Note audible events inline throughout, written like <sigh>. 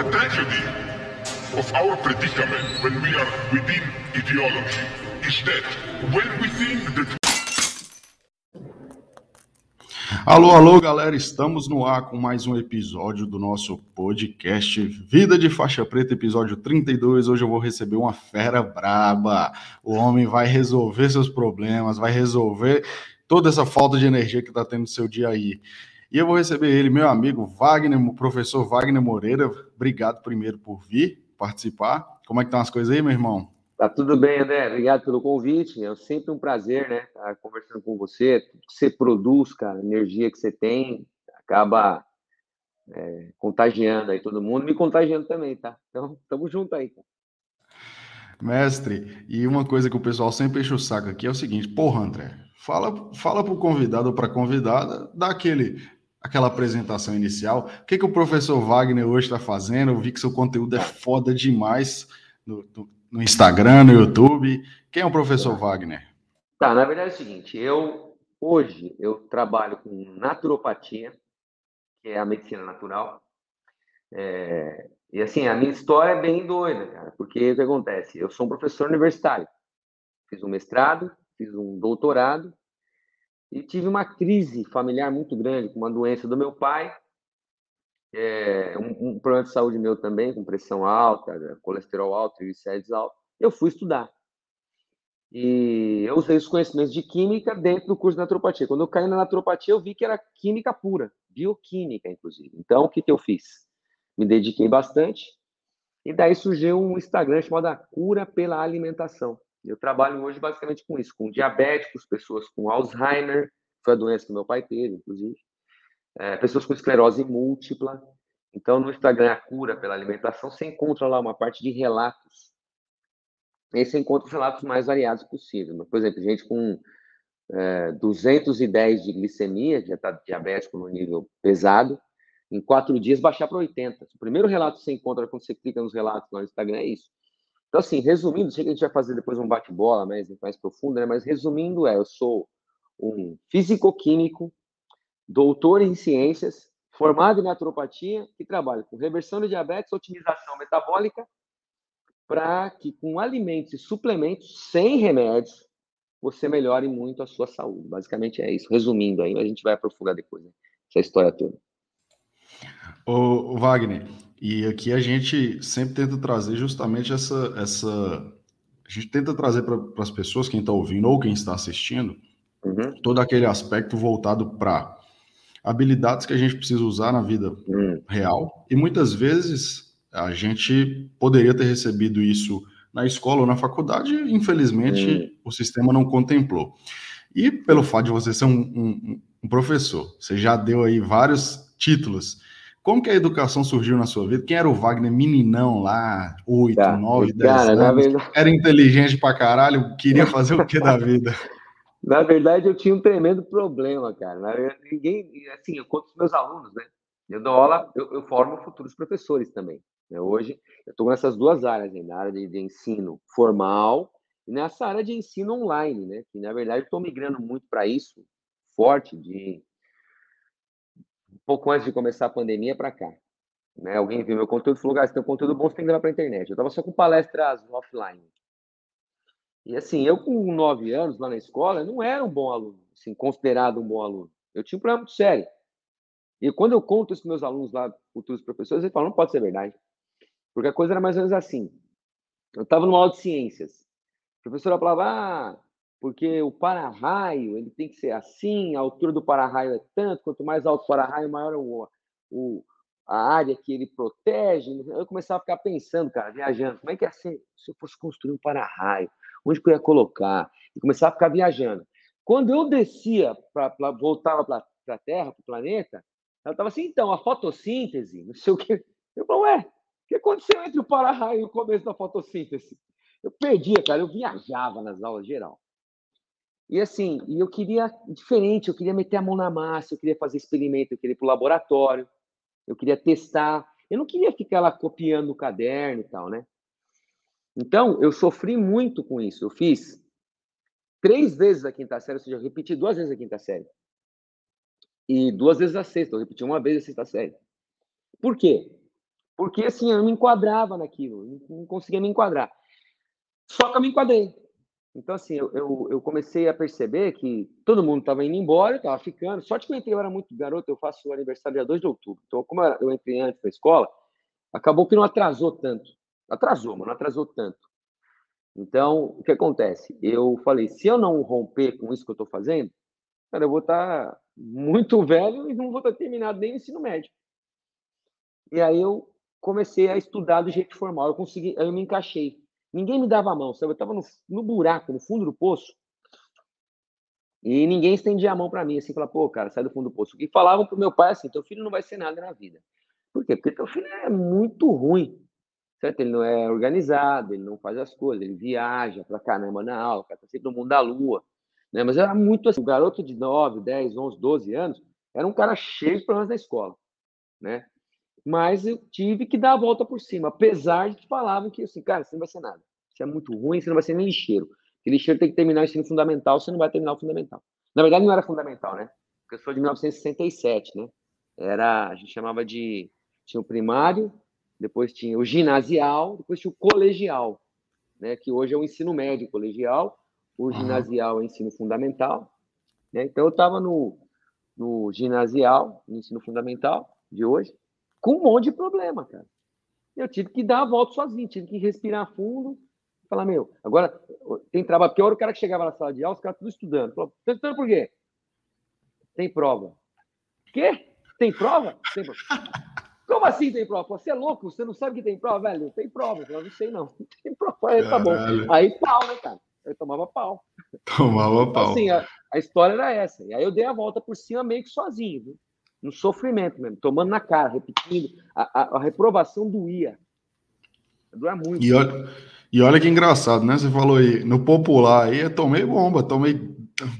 The tragedy of our predicament when we are within ideology is that when we think that Alô, alô, galera, estamos no ar com mais um episódio do nosso podcast Vida de Faixa Preta, episódio 32. Hoje eu vou receber uma fera braba. O homem vai resolver seus problemas, vai resolver toda essa falta de energia que está tendo no seu dia aí. E eu vou receber ele, meu amigo Wagner, professor Wagner Moreira. Obrigado primeiro por vir participar. Como é que estão as coisas aí, meu irmão? Tá tudo bem, André. Obrigado pelo convite. É sempre um prazer, né? Estar conversando com você. Tudo que você produz, cara, a energia que você tem, acaba é, contagiando aí todo mundo, me contagiando também, tá? Então, tamo junto aí. Cara. Mestre, e uma coisa que o pessoal sempre enche o saco aqui é o seguinte: porra, André, fala, fala pro convidado ou pra convidada, dá aquele, aquela apresentação inicial. O que, que o professor Wagner hoje está fazendo? Eu vi que seu conteúdo é foda demais no, no no Instagram, no YouTube. Quem é o professor Wagner? Tá, na verdade é o seguinte, eu hoje eu trabalho com naturopatia, que é a medicina natural. É, e assim, a minha história é bem doida, cara, porque o que acontece? Eu sou um professor universitário, fiz um mestrado, fiz um doutorado e tive uma crise familiar muito grande com uma doença do meu pai é, um, um, problema de saúde meu também, com pressão alta, colesterol alto, triglicérides alto. Eu fui estudar. E eu usei os conhecimentos de química dentro do curso de naturopatia. Quando eu caí na naturopatia, eu vi que era química pura, bioquímica, inclusive. Então, o que, que eu fiz? Me dediquei bastante. E daí surgiu um Instagram chamado Cura pela Alimentação. Eu trabalho hoje basicamente com isso, com diabéticos, pessoas com Alzheimer, foi a doença que meu pai teve, inclusive é, pessoas com esclerose múltipla. Então, no Instagram, a cura pela alimentação, você encontra lá uma parte de relatos. E aí você encontra os relatos mais variados possível. Por exemplo, gente com é, 210 de glicemia, já está diabético no nível pesado, em quatro dias baixar para 80. O primeiro relato que você encontra quando você clica nos relatos lá no Instagram é isso. Então, assim, resumindo, sei que a gente vai fazer depois um bate-bola mais, mais profundo, né? mas resumindo, é: eu sou um físico-químico doutor em ciências, formado em naturopatia, que trabalha com reversão de diabetes, otimização metabólica, para que com alimentos e suplementos, sem remédios, você melhore muito a sua saúde. Basicamente é isso. Resumindo aí, a gente vai aprofundar depois né? essa história toda. Ô, Wagner, e aqui a gente sempre tenta trazer justamente essa. essa a gente tenta trazer para as pessoas, quem está ouvindo ou quem está assistindo, uhum. todo aquele aspecto voltado para habilidades que a gente precisa usar na vida hum. real. E muitas vezes a gente poderia ter recebido isso na escola ou na faculdade, e, infelizmente hum. o sistema não contemplou. E pelo fato de você ser um, um, um, professor, você já deu aí vários títulos. Como que a educação surgiu na sua vida? Quem era o Wagner meninão lá, 8, tá. 9, 10 Cara, anos? Verdade... Era inteligente pra caralho, queria <laughs> fazer o que da vida? Na verdade, eu tinha um tremendo problema, cara. Ninguém, assim, eu conto os meus alunos, né? Eu dou aula, eu, eu formo futuros professores também. Né? Hoje, eu estou nessas duas áreas, né? na área de, de, ensino formal e nessa área de ensino online, né? Que, na verdade, eu estou migrando muito para isso, forte, de pouco antes de começar a pandemia para cá. Né? Alguém viu meu conteúdo e falou, ah, se tem um conteúdo bom, você tem que levar para a internet. Eu estava só com palestras offline. E assim, eu com nove anos lá na escola, não era um bom aluno, assim, considerado um bom aluno. Eu tinha um problema muito sério. E quando eu conto isso para meus alunos lá, futuros professores, eles falam, não pode ser verdade. Porque a coisa era mais ou menos assim. Eu estava numa aula de ciências. A professora falava, ah, porque o para-raio, ele tem que ser assim, a altura do para-raio é tanto, quanto mais alto o para-raio, maior é o, o, a área que ele protege. Eu começava a ficar pensando, cara, viajando, como é que é assim, se eu fosse construir um para-raio? onde que eu ia colocar, e começar a ficar viajando. Quando eu descia, pra, pra voltava para a Terra, para o planeta, ela estava assim, então, a fotossíntese, não sei o quê. Eu falei, ué, o que aconteceu entre o para-raio e o começo da fotossíntese? Eu perdia, cara, eu viajava nas aulas geral. E assim, e eu queria diferente, eu queria meter a mão na massa, eu queria fazer experimento, eu queria ir para o laboratório, eu queria testar. Eu não queria ficar lá copiando no caderno e tal, né? Então, eu sofri muito com isso. Eu fiz três vezes a quinta série, ou seja, eu repeti duas vezes a quinta série. E duas vezes a sexta, eu repeti uma vez a sexta série. Por quê? Porque, assim, eu me enquadrava naquilo, não conseguia me enquadrar. Só que eu me enquadrei. Então, assim, eu, eu, eu comecei a perceber que todo mundo estava indo embora, estava ficando. Sorte que eu entrei, eu era muito garoto, eu faço o aniversário dia 2 de outubro. Então, como eu entrei antes da escola, acabou que não atrasou tanto. Atrasou, mas não atrasou tanto. Então, o que acontece? Eu falei, se eu não romper com isso que eu estou fazendo, cara, eu vou estar tá muito <laughs> velho e não vou ter terminado nem o ensino médio. E aí eu comecei a estudar do jeito formal. Eu consegui, eu me encaixei. Ninguém me dava a mão, sabe? Eu estava no, no, buraco, no fundo do poço, e ninguém estendia a mão para mim, assim, falar, pô, cara, sai do fundo do poço. E falavam pro meu pai assim: teu filho não vai ser nada na vida. Por quê? Porque teu filho é muito ruim, certo? Ele não é organizado, ele não faz as coisas, ele viaja pra caramba na aula, tá sempre no mundo da lua. Né? Mas era muito assim, o garoto de 9, 10, 11, 12 anos era um cara cheio de problemas na escola, né? Mas eu tive que dar a volta por cima, apesar de que falavam que assim, cara, você não vai ser nada. Você é muito ruim, você não vai ser nem lixeiro. Porque lixeiro tem que terminar o ensino fundamental, você não vai terminar o fundamental. Na verdade, não era fundamental, né? Porque eu sou de 1967, né? Era, a gente chamava de tinha o primário, depois tinha o ginasial, depois tinha o colegial, né? Que hoje é o ensino médio colegial, o ginasial é o ensino fundamental, né? Então eu estava no no ginasial, no ensino fundamental de hoje, com um monte de problema, cara. Eu tive que dar a volta sozinho, tive que respirar fundo, falar, meu, agora tem trabalho. Porque hora o cara que chegava na sala de aula, os caras tudo estudando. Falou, tá estudando por quê? Tem prova. Quê? Tem prova? Tem prova. Como assim tem prova? Você é louco? Você não sabe que tem prova, velho? Tem prova. Eu não sei, não. <laughs> Tem prova. Aí, tá bom. Aí pau, né, cara? Eu tomava pau. Tomava então, pau. Assim, a, a, história era essa. E aí eu dei a volta por cima meio que sozinho. Viu? No sofrimento mesmo, tomando na cara, repetindo. A, a, a reprovação doía. Doía muito. E olha, e olha que engraçado, né? Você falou aí, no popular aí, eu tomei bomba, tomei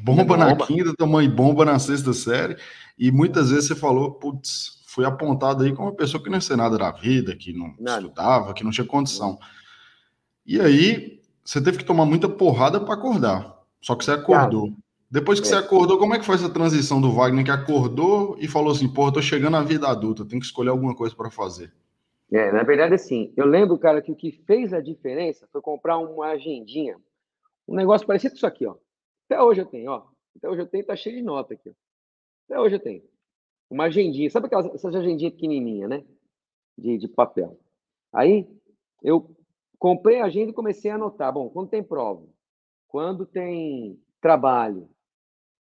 bomba, na quinta, tomei bomba na sexta série, e muitas vezes você falou, putz, fui apontado aí como uma pessoa que não ia nada da vida, que não nada. estudava, que não tinha condição. E aí, você teve que tomar muita porrada para acordar. Só que você acordou. Cara, depois que é. você acordou, como é que foi essa transição do Wagner que acordou e falou assim, pô, tô chegando à vida adulta, tenho que escolher alguma coisa para fazer? É, na verdade, assim, eu lembro, cara, que o que fez a diferença foi comprar uma agendinha, um negócio parecido com isso aqui, ó. Até hoje eu tenho, ó. Até hoje eu tenho, tá cheio de nota aqui, ó. Até hoje eu tenho. Uma agendinha, sabe aquelas essas agendinhas pequenininha, né? De, de papel. Aí, eu comprei a agenda e comecei a anotar. Bom, quando tem prova, quando tem trabalho,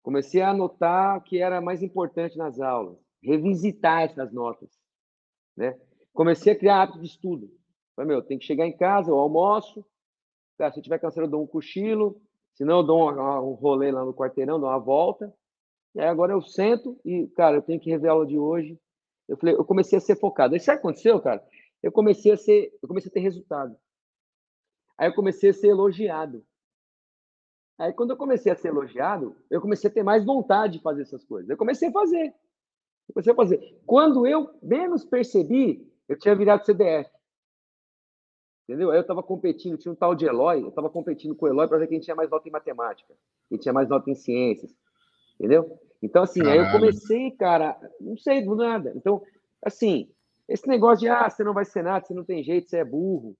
Comecei a anotar o que era mais importante nas aulas, revisitar essas notas, né? Comecei a criar hábito de estudo. Falei, meu, tem que chegar em casa, eu almoço, tá, se eu tiver cansado eu dou um cochilo, senão eu dou um, um rolê lá no quarteirão, dou uma volta. E aí agora eu sento e, cara, eu tenho que rever a aula de hoje. Eu falei, eu comecei a ser focado. Aí sabe o que aconteceu, cara? Eu comecei a ser, eu comecei a ter resultado. Aí eu comecei a ser elogiado. Aí, quando eu comecei a ser elogiado, eu comecei a ter mais vontade de fazer essas coisas. Eu comecei a fazer. Eu comecei a fazer. Quando eu menos percebi, eu tinha virado CDF. Entendeu? Aí eu estava competindo, tinha um tal de Eloy, eu estava competindo com o Eloy para ver quem tinha mais nota em matemática, quem tinha mais nota em ciências. Entendeu? Então, assim, Caralho. aí eu comecei, cara, não sei do nada. Então, assim, esse negócio de, ah, você não vai ser nada, você não tem jeito, você é burro,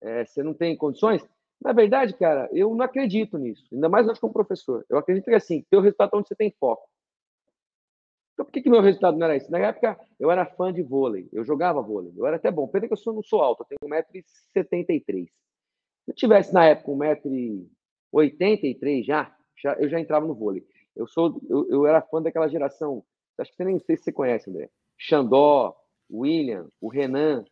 é, você não tem condições, na verdade, cara, eu não acredito nisso. Ainda mais nós como professor. Eu acredito que assim, teu resultado é onde você tem foco. Então, por que, que meu resultado não era isso? Na época, eu era fã de vôlei. Eu jogava vôlei. Eu era até bom. Pena que eu sou, não sou alto. Eu tenho 1,73m. Se eu tivesse, na época, 1,83m já, já, eu já entrava no vôlei. Eu, sou, eu, eu era fã daquela geração. Acho que você nem sei se você conhece, André. Xandó, William, o Renan,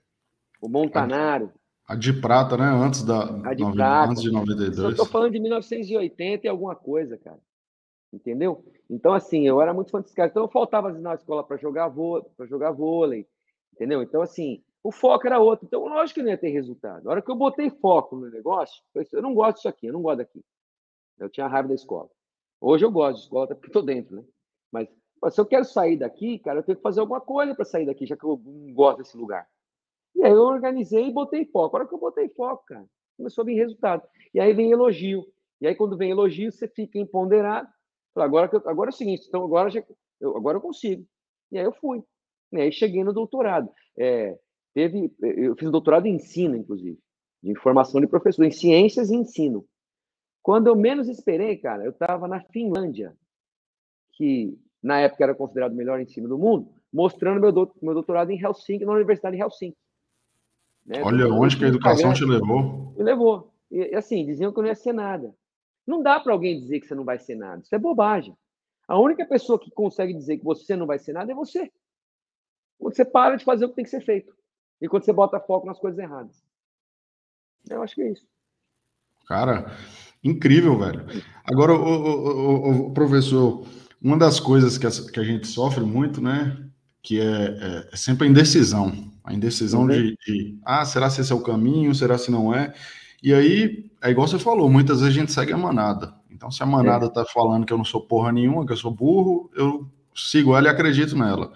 o Montanaro. A de prata, né? Antes da a de prata. antes de 92. Eu tô falando de 1980 e alguma coisa, cara. Entendeu? Então, assim, eu era muito fã desse cara. Então, eu faltava na escola para jogar, vôlei, jogar vôlei. Entendeu? Então, assim, o foco era outro. Então, lógico que não ia ter resultado. Na hora que eu botei foco no negócio, eu, eu não gosto disso aqui, eu não gosto daqui. Eu tinha raiva da escola. Hoje eu gosto de escola, até porque estou dentro, né? Mas se eu quero sair daqui, cara, eu tenho que fazer alguma coisa para sair daqui, já que eu não gosto desse lugar. E aí eu organizei e botei foco. A hora que eu botei foco, cara, começou a vir resultado. E aí vem elogio. E aí, quando vem elogio, você fica empoderado. Agora, agora é o seguinte, então agora, já, eu, agora eu consigo. E aí eu fui. E aí cheguei no doutorado. É, teve. Eu fiz doutorado em ensino, inclusive, de informação de professor, em ciências e ensino. Quando eu menos esperei, cara, eu estava na Finlândia, que na época era considerado o melhor ensino do mundo, mostrando meu, doutorado em Helsinki, na Universidade de Helsinki. Né? Olha, onde que a educação te levou? Me levou. E, assim, diziam que eu não ia ser nada. Não dá para alguém dizer que você não vai ser nada. Isso é bobagem. A única pessoa que consegue dizer que você não vai ser nada é você. Quando você para de fazer o que tem que ser feito. E quando você bota foco nas coisas erradas. Eu acho que é isso. Cara, incrível, velho. Agora, o, o, o professor, uma das coisas que a, que a, gente sofre muito, né? Que é, é, é sempre a indecisão. A indecisão uhum. de, de, ah, será se esse é o caminho? Será se não é? E aí, é igual você falou, muitas vezes a gente segue a manada. Então, se a manada está é. falando que eu não sou porra nenhuma, que eu sou burro, eu sigo ela e acredito nela.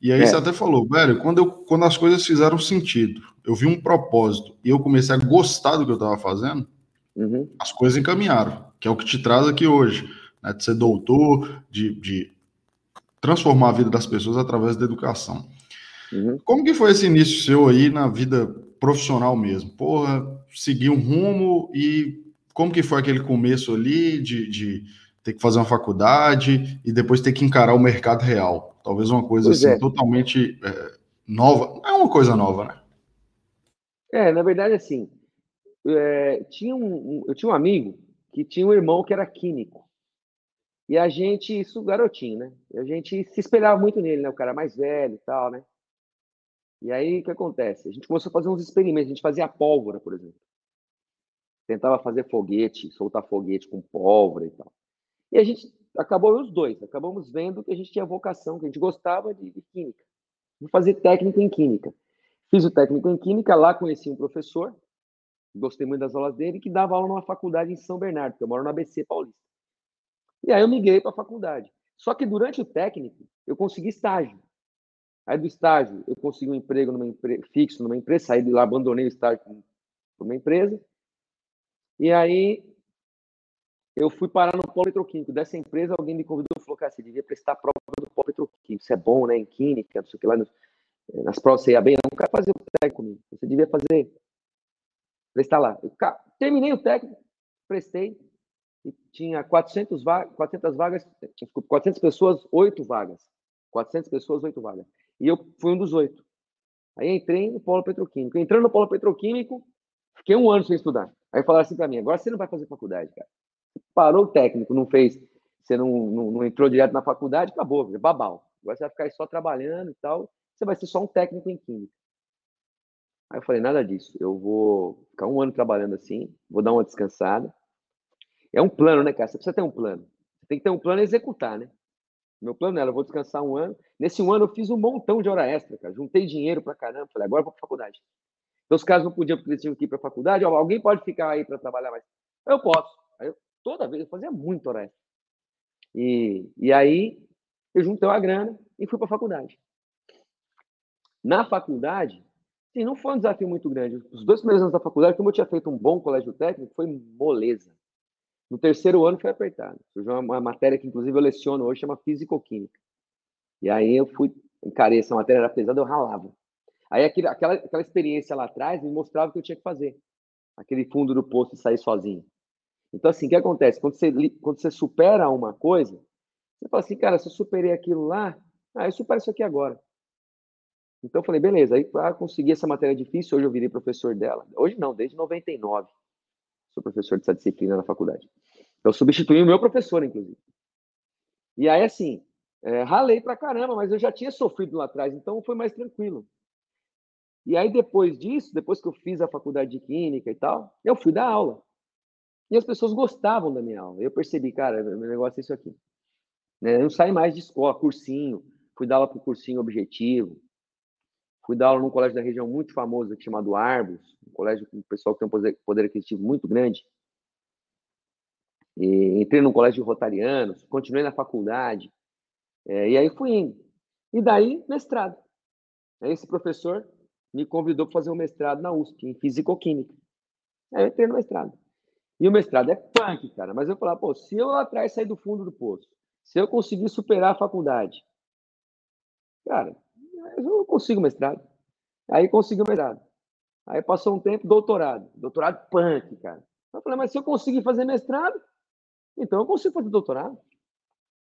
E aí é. você até falou, velho, quando, eu, quando as coisas fizeram sentido, eu vi um propósito e eu comecei a gostar do que eu estava fazendo, uhum. as coisas encaminharam, que é o que te traz aqui hoje, né, de ser doutor, de, de transformar a vida das pessoas através da educação. Uhum. Como que foi esse início seu aí na vida profissional mesmo? Porra, seguir um rumo e como que foi aquele começo ali de, de ter que fazer uma faculdade e depois ter que encarar o mercado real? Talvez uma coisa pois assim é. totalmente é, nova. Não é uma coisa nova, né? É, na verdade, assim, é, tinha um, um, eu tinha um amigo que tinha um irmão que era químico. E a gente, isso garotinho, né? A gente se espelhava muito nele, né? O cara mais velho e tal, né? E aí, o que acontece? A gente começou a fazer uns experimentos. A gente fazia pólvora, por exemplo. Tentava fazer foguete, soltar foguete com pólvora e tal. E a gente acabou os dois. Acabamos vendo que a gente tinha vocação, que a gente gostava de, de química. Vou fazer técnico em química. Fiz o técnico em química, lá conheci um professor, gostei muito das aulas dele, que dava aula numa faculdade em São Bernardo, que eu moro no ABC Paulista. E aí eu migrei para a faculdade. Só que durante o técnico, eu consegui estágio. Aí do estágio, eu consegui um emprego numa empre... fixo numa empresa, saí de lá, abandonei o estágio para uma empresa. E aí eu fui parar no polo petroquímico. Dessa empresa, alguém me convidou e falou, cara, você devia prestar prova do polo petroquímico. Isso é bom, né? Em química, não sei o que lá. Nas provas você ia bem. Não quero fazer o técnico comigo. Você devia fazer, prestar lá. Eu, terminei o técnico, prestei. E tinha 400, vagas, 400 vagas, 400 pessoas, 8 vagas. 400 pessoas, 8 vagas. E eu fui um dos oito. Aí entrei no polo petroquímico. Entrando no polo petroquímico, fiquei um ano sem estudar. Aí falaram assim para mim: agora você não vai fazer faculdade, cara. Parou o técnico, não fez, você não, não, não entrou direto na faculdade, acabou, babau. Agora você vai ficar aí só trabalhando e tal. Você vai ser só um técnico em química. Aí eu falei: nada disso. Eu vou ficar um ano trabalhando assim, vou dar uma descansada. É um plano, né, cara? Você precisa ter um plano. Tem que ter um plano e executar, né? Meu plano era, eu vou descansar um ano. Nesse um ano eu fiz um montão de hora extra, cara. Juntei dinheiro pra caramba. Falei, agora eu vou pra faculdade. Então os caras não podiam porque eles tinham que ir pra faculdade. Ó, alguém pode ficar aí para trabalhar mais? Eu posso. Aí eu, toda vez, eu fazia muito hora extra. E, e aí eu juntei uma grana e fui pra faculdade. Na faculdade, sim, não foi um desafio muito grande. Os dois primeiros anos da faculdade, como eu tinha feito um bom colégio técnico, foi moleza. No terceiro ano foi apertado. Surgiu uma matéria que, inclusive, eu leciono hoje, chama Físico-Química. E aí eu fui, encarei essa matéria, era pesada, eu ralava. Aí aquela, aquela experiência lá atrás me mostrava o que eu tinha que fazer. Aquele fundo do poço e sair sozinho. Então, assim, o que acontece? Quando você, quando você supera uma coisa, você fala assim, cara, se eu superei aquilo lá, ah, eu supero isso aqui agora. Então, eu falei, beleza. Aí, ah, consegui essa matéria difícil, hoje eu virei professor dela. Hoje não, desde 99 sou professor dessa disciplina na faculdade. Eu substituí o meu professor, inclusive. E aí, assim, é, ralei pra caramba, mas eu já tinha sofrido lá atrás, então foi mais tranquilo. E aí, depois disso, depois que eu fiz a faculdade de Química e tal, eu fui dar aula. E as pessoas gostavam da minha aula. Eu percebi, cara, meu negócio é isso aqui. Né? Eu não saí mais de escola, cursinho. Fui dar aula para o cursinho objetivo. Fui dar aula num colégio da região muito famoso chamado Arbos, um colégio com pessoal que tem um poder, poder aquisitivo muito grande. E entrei num colégio de rotarianos, continuei na faculdade, é, e aí fui indo. E daí, mestrado. Aí esse professor me convidou para fazer um mestrado na USP, em Fisicoquímica. Aí eu entrei no mestrado. E o mestrado é punk, cara. Mas eu falava, pô, se eu lá atrás sair do fundo do poço, se eu conseguir superar a faculdade, cara, eu consigo mestrado. Aí consegui o mestrado. Aí passou um tempo, doutorado. Doutorado punk, cara. Eu falei, mas se eu conseguir fazer mestrado, então eu consigo fazer doutorado.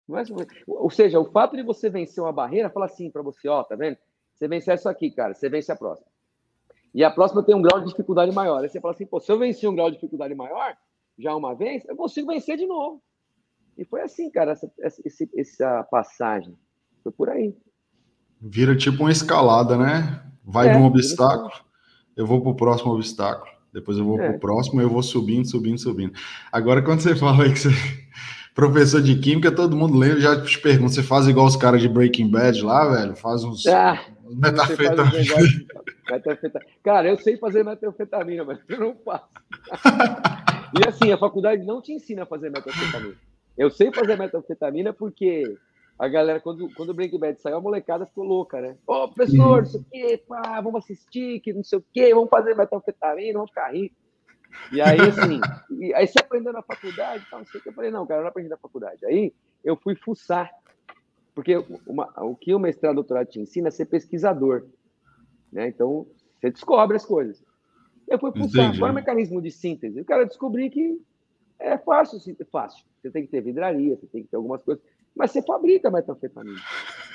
Mas, ou seja, o fato de você vencer uma barreira, fala assim para você, ó, tá vendo? Você vencer isso aqui, cara, você vence a próxima. E a próxima tem um grau de dificuldade maior. Aí você fala assim, pô, se eu venci um grau de dificuldade maior, já uma vez, eu consigo vencer de novo. E foi assim, cara, essa, essa, essa passagem. Foi por aí. Vira tipo uma escalada, né? Vai é, de um obstáculo, eu vou para o próximo obstáculo. Depois eu vou é. para o próximo, eu vou subindo, subindo, subindo. Agora, quando você <laughs> fala aí que você professor de química, todo mundo lembra, já te pergunta, você faz igual os caras de Breaking Bad lá, velho? Faz uns ah, metanfetamina. Cara, eu sei fazer metanfetamina, mas eu não faço. <laughs> e assim, a faculdade não te ensina a fazer metanfetamina. Eu sei fazer metanfetamina porque a galera, quando, quando o Breaking Bad saiu, a molecada ficou louca, né? Ô, professor, uhum. não sei o quê, pá, vamos assistir, que não sei o quê, vamos fazer metanfetamina, vamos ficar ricos. E aí, assim, <laughs> e, aí você aprendeu na faculdade, tal, não sei o que. Eu falei, não, cara, eu não aprendi na faculdade. Aí eu fui fuçar, porque uma, o que o mestrado doutorado te ensina é ser pesquisador. Né? Então, você descobre as coisas. Eu fui fuçar, Entendi. qual é o mecanismo de síntese? Eu quero descobrir que é fácil, fácil. Você tem que ter vidraria, você tem que ter algumas coisas, mas você fabrica metanfetamina.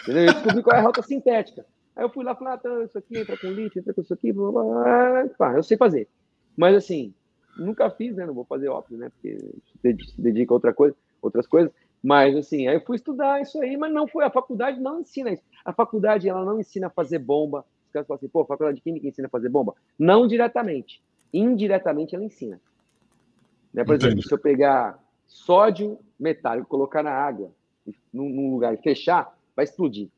Entendeu? Eu descobri qual é a rota sintética. Aí eu fui lá e falei, ah, tá, isso aqui entra com lítio, entra com isso aqui, blá, blá, blá. eu sei fazer. Mas assim, Nunca fiz, né? Não vou fazer óbvio, né? Porque se dedica a outra coisa, outras coisas. Mas assim, aí eu fui estudar isso aí, mas não foi. A faculdade não ensina isso. A faculdade ela não ensina a fazer bomba. Os caras falam assim, pô, a faculdade de química ensina a fazer bomba. Não diretamente. Indiretamente ela ensina. Né? Por Entendi. exemplo, se eu pegar sódio metálico, colocar na água, num, num lugar e fechar, vai explodir.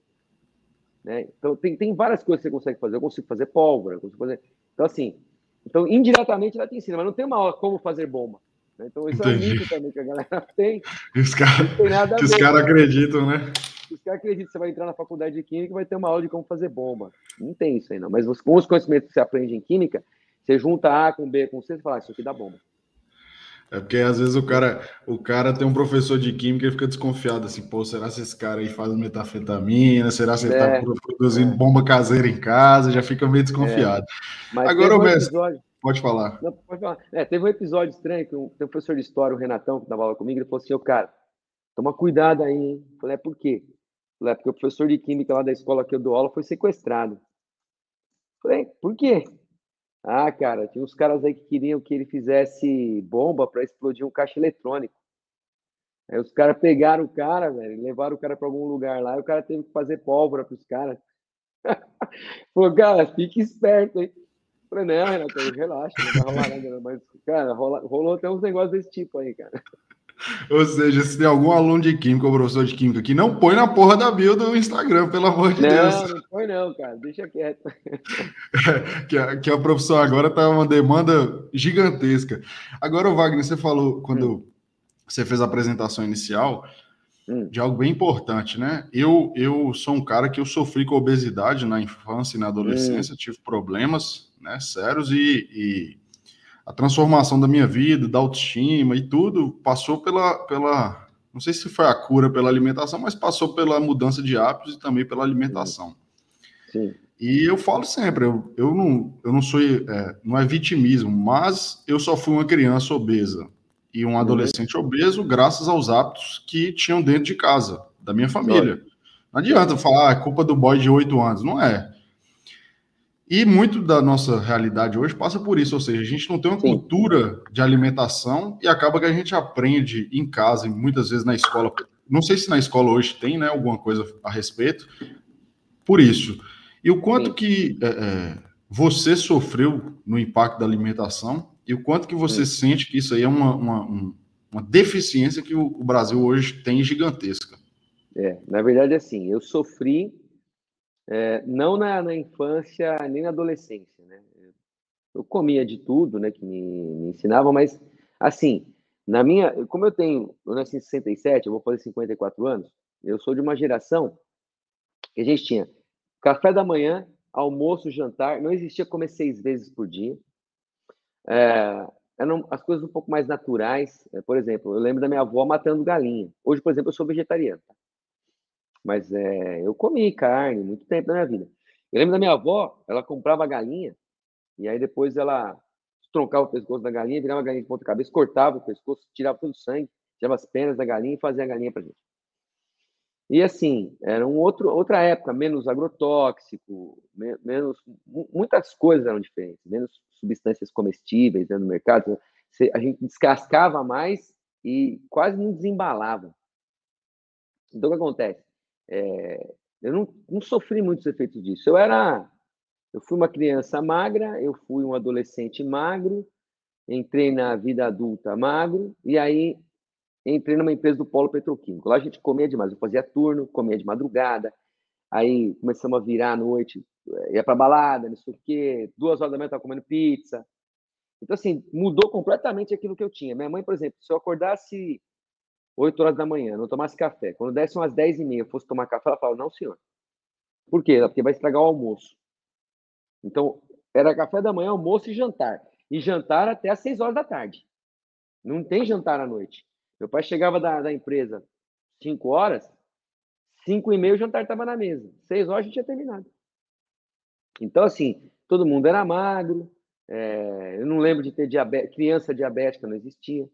Né? Então tem, tem várias coisas que você consegue fazer. Eu consigo fazer pólvora, eu consigo fazer. Então, assim, então, indiretamente, ela te ensina, mas não tem uma aula como fazer bomba. Né? Então, isso Entendi. é um mito também que a galera <laughs> tem. Os cara, que os caras acreditam, né? Os caras acreditam que você vai entrar na faculdade de química e vai ter uma aula de como fazer bomba. Não tem isso aí, não. Mas com os conhecimentos que você aprende em química, você junta A com B com C e fala, ah, isso aqui dá bomba. É porque às vezes o cara, o cara tem um professor de química e fica desconfiado assim, pô, será que esse cara aí faz metafetamina? Será que ele está é, produzindo é. bomba caseira em casa? Já fica meio desconfiado. É. Agora, o um episódio... pode falar. Não, pode falar. É, teve um episódio estranho que um, tem um professor de história, o Renatão, que dava aula comigo, ele falou assim, ô cara, toma cuidado aí, hein? Eu falei, é por quê? Eu falei, é porque o professor de química lá da escola que eu dou aula foi sequestrado. Eu falei, por quê? Ah, cara, tinha uns caras aí que queriam que ele fizesse bomba para explodir um caixa eletrônico. Aí os caras pegaram o cara, velho, levaram o cara para algum lugar lá e o cara teve que fazer pólvora para os caras. <laughs> Pô, cara, fique esperto, hein? Falei, não, Renato, relaxa, não vai rolar nada, mas, cara, rola, rolou até uns negócios desse tipo aí, cara. Ou seja, se tem algum aluno de química ou professor de química que não põe na porra da bio do Instagram, pelo amor de não, Deus. Não, não põe não, cara. Deixa quieto. <laughs> que, a, que a professora agora tá uma demanda gigantesca. Agora, Wagner, você falou, quando hum. você fez a apresentação inicial, hum. de algo bem importante, né? Eu, eu sou um cara que eu sofri com obesidade na infância e na adolescência, hum. tive problemas né, sérios e, e a transformação da minha vida, da autoestima e tudo passou pela, pela, não sei se foi a cura pela alimentação, mas passou pela mudança de hábitos e também pela alimentação. Sim. E eu falo sempre, eu, eu não, eu não sou, é, não é vitimismo, mas eu só fui uma criança obesa e um adolescente uhum. obeso graças aos hábitos que tinham dentro de casa, da minha família. Não adianta falar, ah, é culpa do boy de oito anos, não é. E muito da nossa realidade hoje passa por isso, ou seja, a gente não tem uma Sim. cultura de alimentação e acaba que a gente aprende em casa e muitas vezes na escola. Não sei se na escola hoje tem né, alguma coisa a respeito, por isso. E o quanto Sim. que é, é, você sofreu no impacto da alimentação e o quanto que você Sim. sente que isso aí é uma, uma, uma deficiência que o, Brasil hoje tem gigantesca. É, na verdade, assim, eu sofri é, não na, na, infância nem na adolescência, né? Eu comia de tudo, né, que me, me ensinavam, mas assim, na minha, como eu tenho, eu nasci em 67, eu vou fazer 54 anos, eu sou de uma geração que a gente tinha café da manhã, almoço, jantar, não existia comer seis vezes por dia. É, eram as coisas um pouco mais naturais. É, por exemplo, eu lembro da minha avó matando galinha. Hoje, por exemplo, eu sou vegetariano. Mas é, eu comi carne muito tempo na minha vida. Eu lembro da minha avó, ela comprava galinha, e aí depois ela troncava o pescoço da galinha, virava a galinha de ponta cabeça, cortava o pescoço, tirava todo o sangue, tirava as penas da galinha e fazia a galinha pra gente. E assim, era um outro, outra época, menos agrotóxico, menos. Muitas coisas eram diferentes, menos substâncias comestíveis né, no mercado. A gente descascava mais e quase não desembalava. Então, o que acontece? É, eu não, não sofri muitos efeitos disso. Eu era. Eu fui uma criança magra, eu fui um adolescente magro, entrei na vida adulta magro, e aí entrei numa empresa do Polo Petroquímico. Lá a gente comia demais, eu fazia turno, comia de madrugada, aí começamos a virar à noite, eh, ia para balada, não sei o quê, duas horas da manhã eu estava comendo pizza. Então, assim, mudou completamente aquilo que eu tinha. Minha mãe, por exemplo, se eu acordasse 8 horas da manhã, não tomasse café, quando desse umas 10 e meia, eu fosse tomar café, ela falava, não, senhor. Por quê? Porque vai estragar o almoço. Então, era café da manhã, almoço e jantar. E jantar até às 6 horas da tarde. Não tem jantar à noite. Meu pai chegava da, da empresa 5 horas, 5 e meia o jantar estava na mesa. 6 horas a gente tinha terminado. Então, assim, todo mundo era magro. É, eu não lembro de ter diabetes, criança diabética, não existia.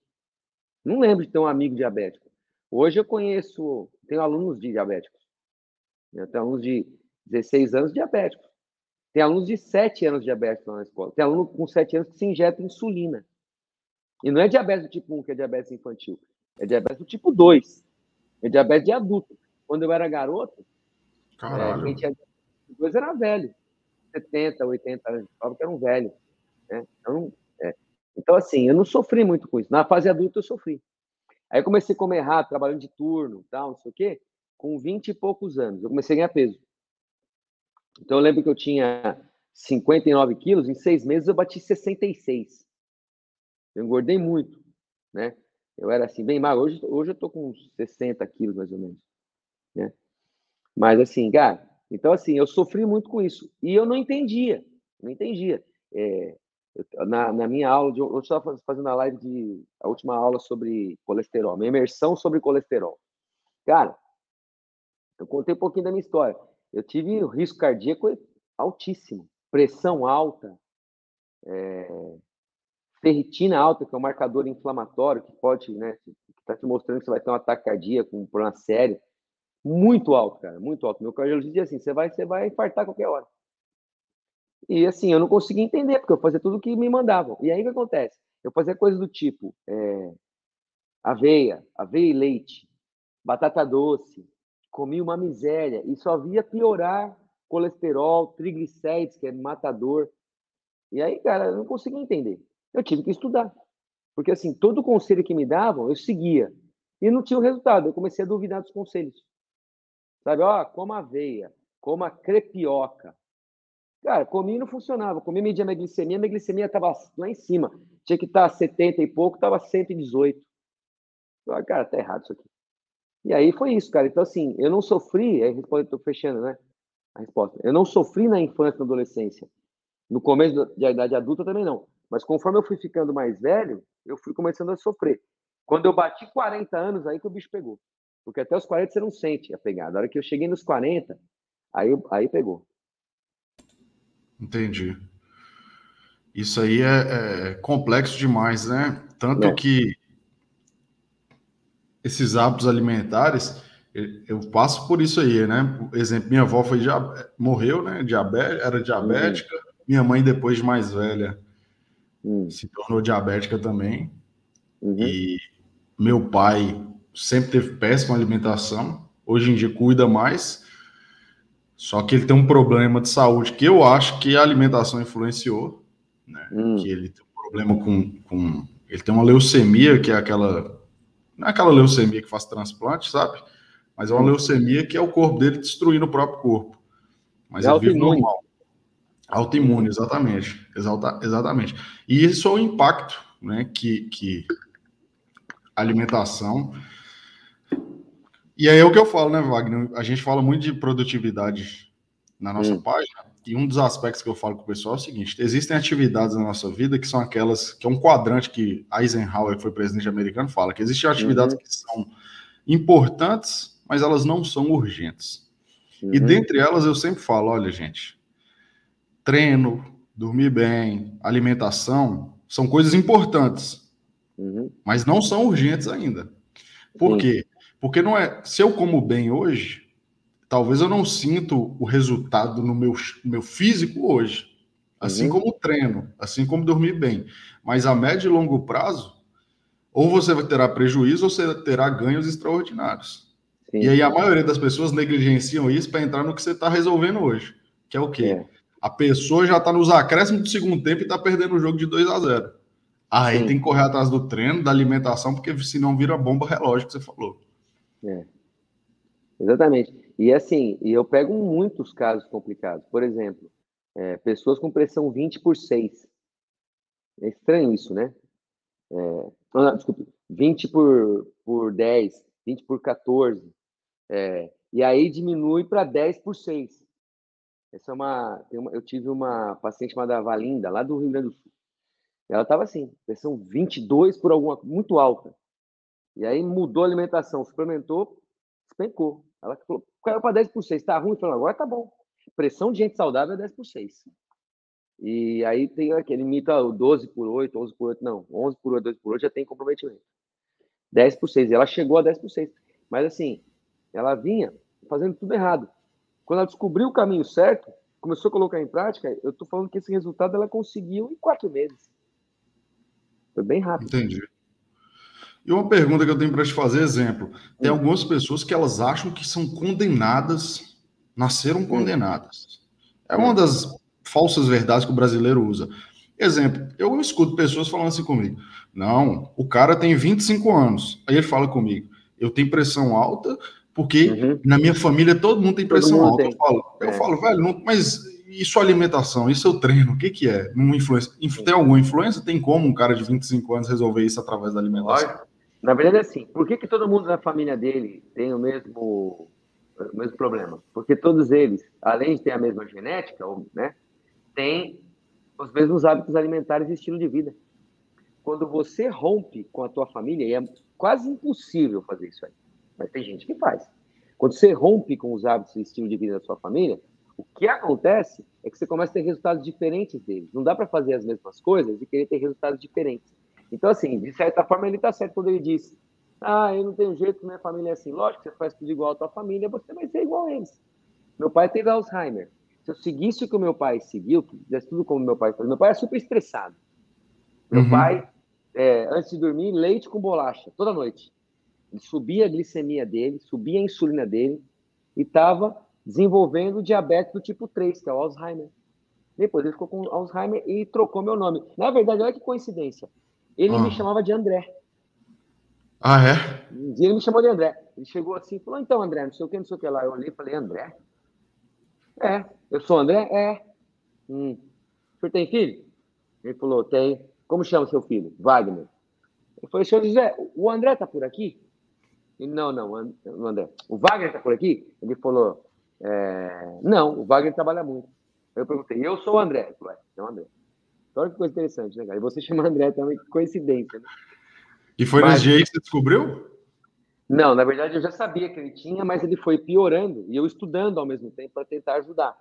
Não lembro de ter um amigo diabético. Hoje eu conheço, tenho alunos de diabéticos. Eu tenho alunos de 16 anos diabéticos. Tem alunos de 7 anos diabéticos lá na escola. Tem aluno com 7 anos que se injeta insulina. E não é diabetes do tipo 1, que é diabetes infantil. É diabetes do tipo 2. É diabetes de adulto. Quando eu era garoto, Caralho. É, quem tinha 2 era velho. 70, 80 anos. Falava que era um velho. Né? Então. Então, assim, eu não sofri muito com isso. Na fase adulta, eu sofri. Aí eu comecei a comer errado, trabalhando de turno, tal, não sei o quê. Com 20 e poucos anos, eu comecei a ganhar peso. Então, eu lembro que eu tinha 59 quilos, em seis meses eu bati 66. Eu engordei muito, né? Eu era assim, bem magro. Hoje, hoje eu tô com uns 60 quilos, mais ou menos. Né? Mas assim, cara, então assim, eu sofri muito com isso. E eu não entendia, não entendia. É, na, na, minha aula, de, eu estava fazendo a live de a última aula sobre colesterol, minha imersão sobre colesterol. Cara, eu contei um pouquinho da minha história. Eu tive risco cardíaco altíssimo, pressão alta, é, ferritina alta, que é um marcador inflamatório que pode, né, que está te mostrando que você vai ter um ataque cardíaco, um problema sério, muito alto, cara, muito alto. Meu cardiologista dizia assim, você vai, você vai infartar qualquer hora. E assim, eu não conseguia entender, porque eu fazia tudo o que me mandavam. E aí o que acontece? Eu fazia coisas do tipo é, aveia, aveia e leite, batata doce, comia uma miséria e só via piorar colesterol, triglicérides, que é matador. E aí, cara, eu não conseguia entender eu tive que estudar. Porque, assim, todo conselho que me davam, eu seguia. E não tinha o resultado. Eu comecei a duvidar dos conselhos. Sabe, ó, coma aveia, coma crepioca. Cara, comi e não funcionava. Comi, media minha glicemia, minha glicemia estava lá em cima. Tinha que estar tá 70 e pouco, estava 118. Eu falei, cara, tá errado isso aqui. E aí foi isso, cara. Então, assim, eu não sofri, aí estou fechando, né? A resposta. Eu não sofri na infância na adolescência. No começo da idade adulta também não. Mas conforme eu fui ficando mais velho, eu fui começando a sofrer. Quando eu bati 40 anos, aí que o bicho pegou. Porque até os 40 você não sente a pegada. A hora que eu cheguei nos 40, aí, aí pegou. Entendi. Isso aí é, é complexo demais, né? Tanto é. que esses hábitos alimentares, eu passo por isso aí, né? Por exemplo, minha avó foi morreu, né? Diabé era diabética. Uhum. Minha mãe, depois de mais velha, Hum. Se tornou diabética também. Uhum. E meu pai sempre teve péssima alimentação. Hoje em dia cuida mais. Só que ele tem um problema de saúde que eu acho que a alimentação influenciou. Né? Hum. Que ele tem um problema com, com. Ele tem uma leucemia, que é aquela. Não é aquela leucemia que faz transplante, sabe? Mas é uma leucemia que é o corpo dele destruindo o próprio corpo. Mas é ele vive normal. Autoimune, exatamente. Exalta, exatamente. E isso é o impacto né, que, que alimentação. E aí é o que eu falo, né, Wagner? A gente fala muito de produtividade na nossa hum. página, e um dos aspectos que eu falo com o pessoal é o seguinte: existem atividades na nossa vida que são aquelas, que é um quadrante que Eisenhower, que foi presidente americano, fala, que existem atividades uhum. que são importantes, mas elas não são urgentes. Uhum. E dentre elas eu sempre falo: olha, gente, treino, dormir bem, alimentação, são coisas importantes, uhum. mas não são urgentes ainda. Por quê? Porque não é. Se eu como bem hoje, talvez eu não sinto o resultado no meu, meu físico hoje. Assim uhum. como o treino, assim como dormir bem. Mas a médio e longo prazo, ou você terá prejuízo ou você terá ganhos extraordinários. Sim. E aí a maioria das pessoas negligenciam isso para entrar no que você está resolvendo hoje, que é o quê? É. A pessoa já está nos acréscimos do segundo tempo e está perdendo o jogo de 2 a 0. Aí Sim. tem que correr atrás do treino, da alimentação, porque senão vira bomba relógio que você falou. É. Exatamente. E assim, eu pego muitos casos complicados. Por exemplo, é, pessoas com pressão 20 por 6. É estranho isso, né? É, não, desculpe, 20 por, por 10, 20 por 14. É, e aí diminui para 10 por 6. Essa é uma, uma, Eu tive uma paciente chamada Valinda, lá do Rio Grande do Sul. Ela estava assim, pressão 22 por alguma muito alta. E aí mudou a alimentação, suplementou, despencou. Ela falou, caiu para 10 por 6. Está ruim? Falou, agora tá bom. Pressão de gente saudável é 10 por 6. E aí tem aquele mito, ah, 12 por 8, 11 por 8, não, 11 por 8, 12 por 8 já tem comprometimento. 10 por 6, ela chegou a 10 por 6. Mas assim, ela vinha fazendo tudo errado. Quando ela descobriu o caminho certo, começou a colocar em prática, eu tô falando que esse resultado ela conseguiu em quatro meses. Foi bem rápido. Entendi. E uma pergunta que eu tenho para te fazer, exemplo. Tem hum. algumas pessoas que elas acham que são condenadas, nasceram hum. condenadas. É uma das falsas verdades que o brasileiro usa. Exemplo, eu escuto pessoas falando assim comigo: não, o cara tem 25 anos. Aí ele fala comigo: eu tenho pressão alta, porque uhum. na minha família todo mundo tem pressão mundo alta. Tem. Eu falo, é. eu falo, velho, não, mas sua alimentação? E seu treino? O que, que é? Não influência, tem alguma influência? Tem como um cara de 25 anos resolver isso através da alimentação? Na verdade, é assim: por que, que todo mundo na família dele tem o mesmo, o mesmo problema? Porque todos eles, além de ter a mesma genética, né, tem os mesmos hábitos alimentares e estilo de vida. Quando você rompe com a tua família, e é quase impossível fazer isso aí, mas tem gente que faz. Quando você rompe com os hábitos e estilo de vida da sua família, o que acontece é que você começa a ter resultados diferentes deles. Não dá para fazer as mesmas coisas e querer ter resultados diferentes. Então, assim, de certa forma, ele está certo quando ele diz: Ah, eu não tenho jeito, minha família é assim. Lógico que você faz tudo igual à tua família, você vai ser igual a eles. Meu pai teve Alzheimer se eu seguisse o que o meu pai seguiu, fizesse tudo como meu pai fazia, meu pai é super estressado. Meu uhum. pai, é, antes de dormir, leite com bolacha, toda noite. Ele subia a glicemia dele, subia a insulina dele e estava desenvolvendo diabetes do tipo 3, que é o Alzheimer. Depois ele ficou com Alzheimer e trocou meu nome. Na verdade, olha que coincidência. Ele ah. me chamava de André. Ah, é? Um dia ele me chamou de André. Ele chegou assim e falou: Então, André, não sei o que, não sei o que lá. Eu olhei e falei: André? É. Eu sou André? É. Hum. O senhor tem filho? Ele falou, tem. Como chama seu filho? Wagner. Eu falei, senhor José, o André tá por aqui? Ele, não, não, o André. O Wagner tá por aqui? Ele falou, é... não, o Wagner trabalha muito. Eu perguntei, eu sou o André. Ele falou, é, é o André. Olha que coisa interessante, né, cara? E você <laughs> chama André também, que coincidência, né? E foi Mas... nesse dia que você descobriu? Não, na verdade eu já sabia que ele tinha, mas ele foi piorando e eu estudando ao mesmo tempo para tentar ajudar.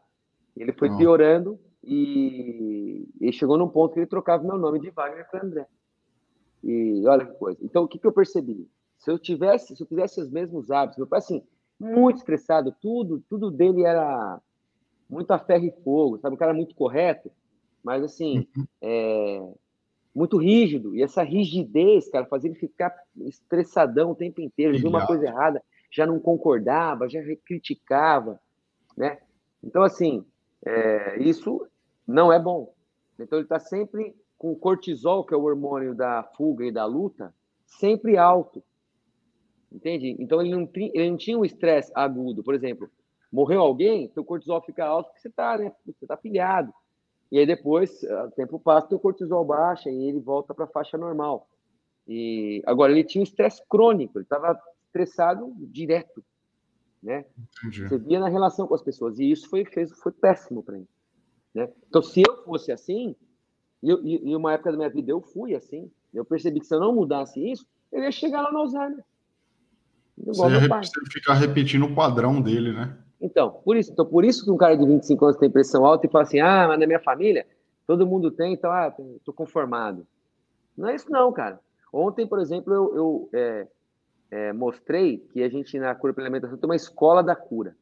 Ele foi piorando e, e, chegou num ponto que ele trocava meu nome de Wagner para André. E olha que coisa. Então, o que, que eu percebi? Se eu tivesse, se eu tivesse os mesmos hábitos, meu pai, assim, muito estressado, tudo, tudo dele era muito a ferro e fogo, sabe? Um cara muito correto, mas assim, uhum. é, muito rígido. E essa rigidez, cara, fazia ele ficar estressadão o tempo inteiro. Ele viu uma coisa errada, já não concordava, já criticava, né? Então, assim, é, isso não é bom. Então, ele está sempre com o cortisol, que é o hormônio da fuga e da luta, sempre alto. Entende? Então, ele não, ele não tinha um estresse agudo. Por exemplo, morreu alguém, seu cortisol fica alto porque você está né, você tá pilhado. E aí depois, o tempo passa, o cortisol baixa e ele volta para a faixa normal. E agora ele tinha um estresse crônico, ele estava estressado direto, né? Entendi. Você via na relação com as pessoas e isso foi fez foi péssimo para ele, né? Então se eu fosse assim, e, uma época da minha vida eu fui assim, eu percebi que se eu não mudasse isso, eu ia chegar lá no Alzheimer. Igual Você ia ficar repetindo o padrão dele, né? Então, por isso, então, por isso que um cara de 25 anos tem pressão alta e fala assim: ah, mas na minha família todo mundo tem, então, ah, tô conformado. Não é isso, não, cara. Ontem, por exemplo, eu, eu é, é, mostrei que a gente, na cura pela alimentação, tem uma escola da cura.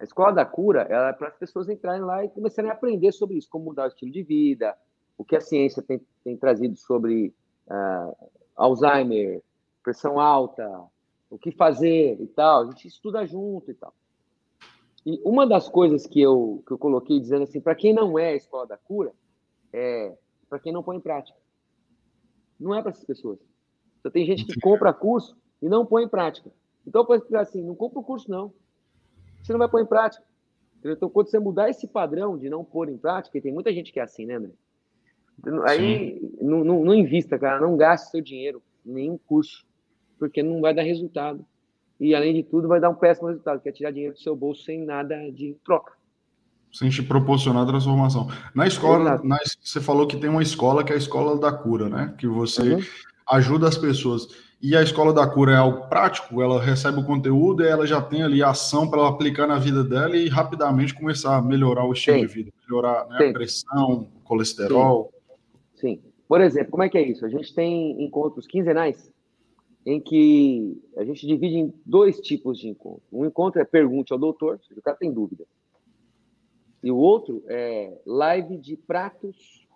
A escola da cura é para as pessoas entrarem lá e começarem a aprender sobre isso, como mudar o estilo de vida, o que a ciência tem, tem trazido sobre uh, Alzheimer, pressão alta, o que fazer e tal. A gente estuda junto e tal. E uma das coisas que eu, que eu coloquei dizendo assim, para quem não é a escola da cura, é para quem não põe em prática. Não é para essas pessoas. Então, tem gente que compra curso e não põe em prática. Então, posso explicar assim: não compra o curso, não. Você não vai pôr em prática. Então, quando você mudar esse padrão de não pôr em prática, e tem muita gente que é assim, né, André? Aí não, não, não, invista, cara, não gaste seu dinheiro em nenhum curso, porque não vai dar resultado. E além de tudo, vai dar um péssimo resultado, que é tirar dinheiro do seu bolso sem nada de troca. Sem te proporcionar transformação. Na escola, na, você falou que tem uma escola que é a escola da cura, né? Que você uhum. ajuda as pessoas. E a escola da cura é algo prático, ela recebe o conteúdo e ela já tem ali a ação para ela aplicar na vida dela e rapidamente começar a melhorar o estilo Sim. de vida, melhorar né, a pressão, colesterol. Sim. Sim. Por exemplo, como é que é isso? A gente tem encontros quinzenais em que a gente divide em dois tipos de encontro. Um encontro é pergunte ao doutor, se o cara tem dúvida. E o outro é live de pratos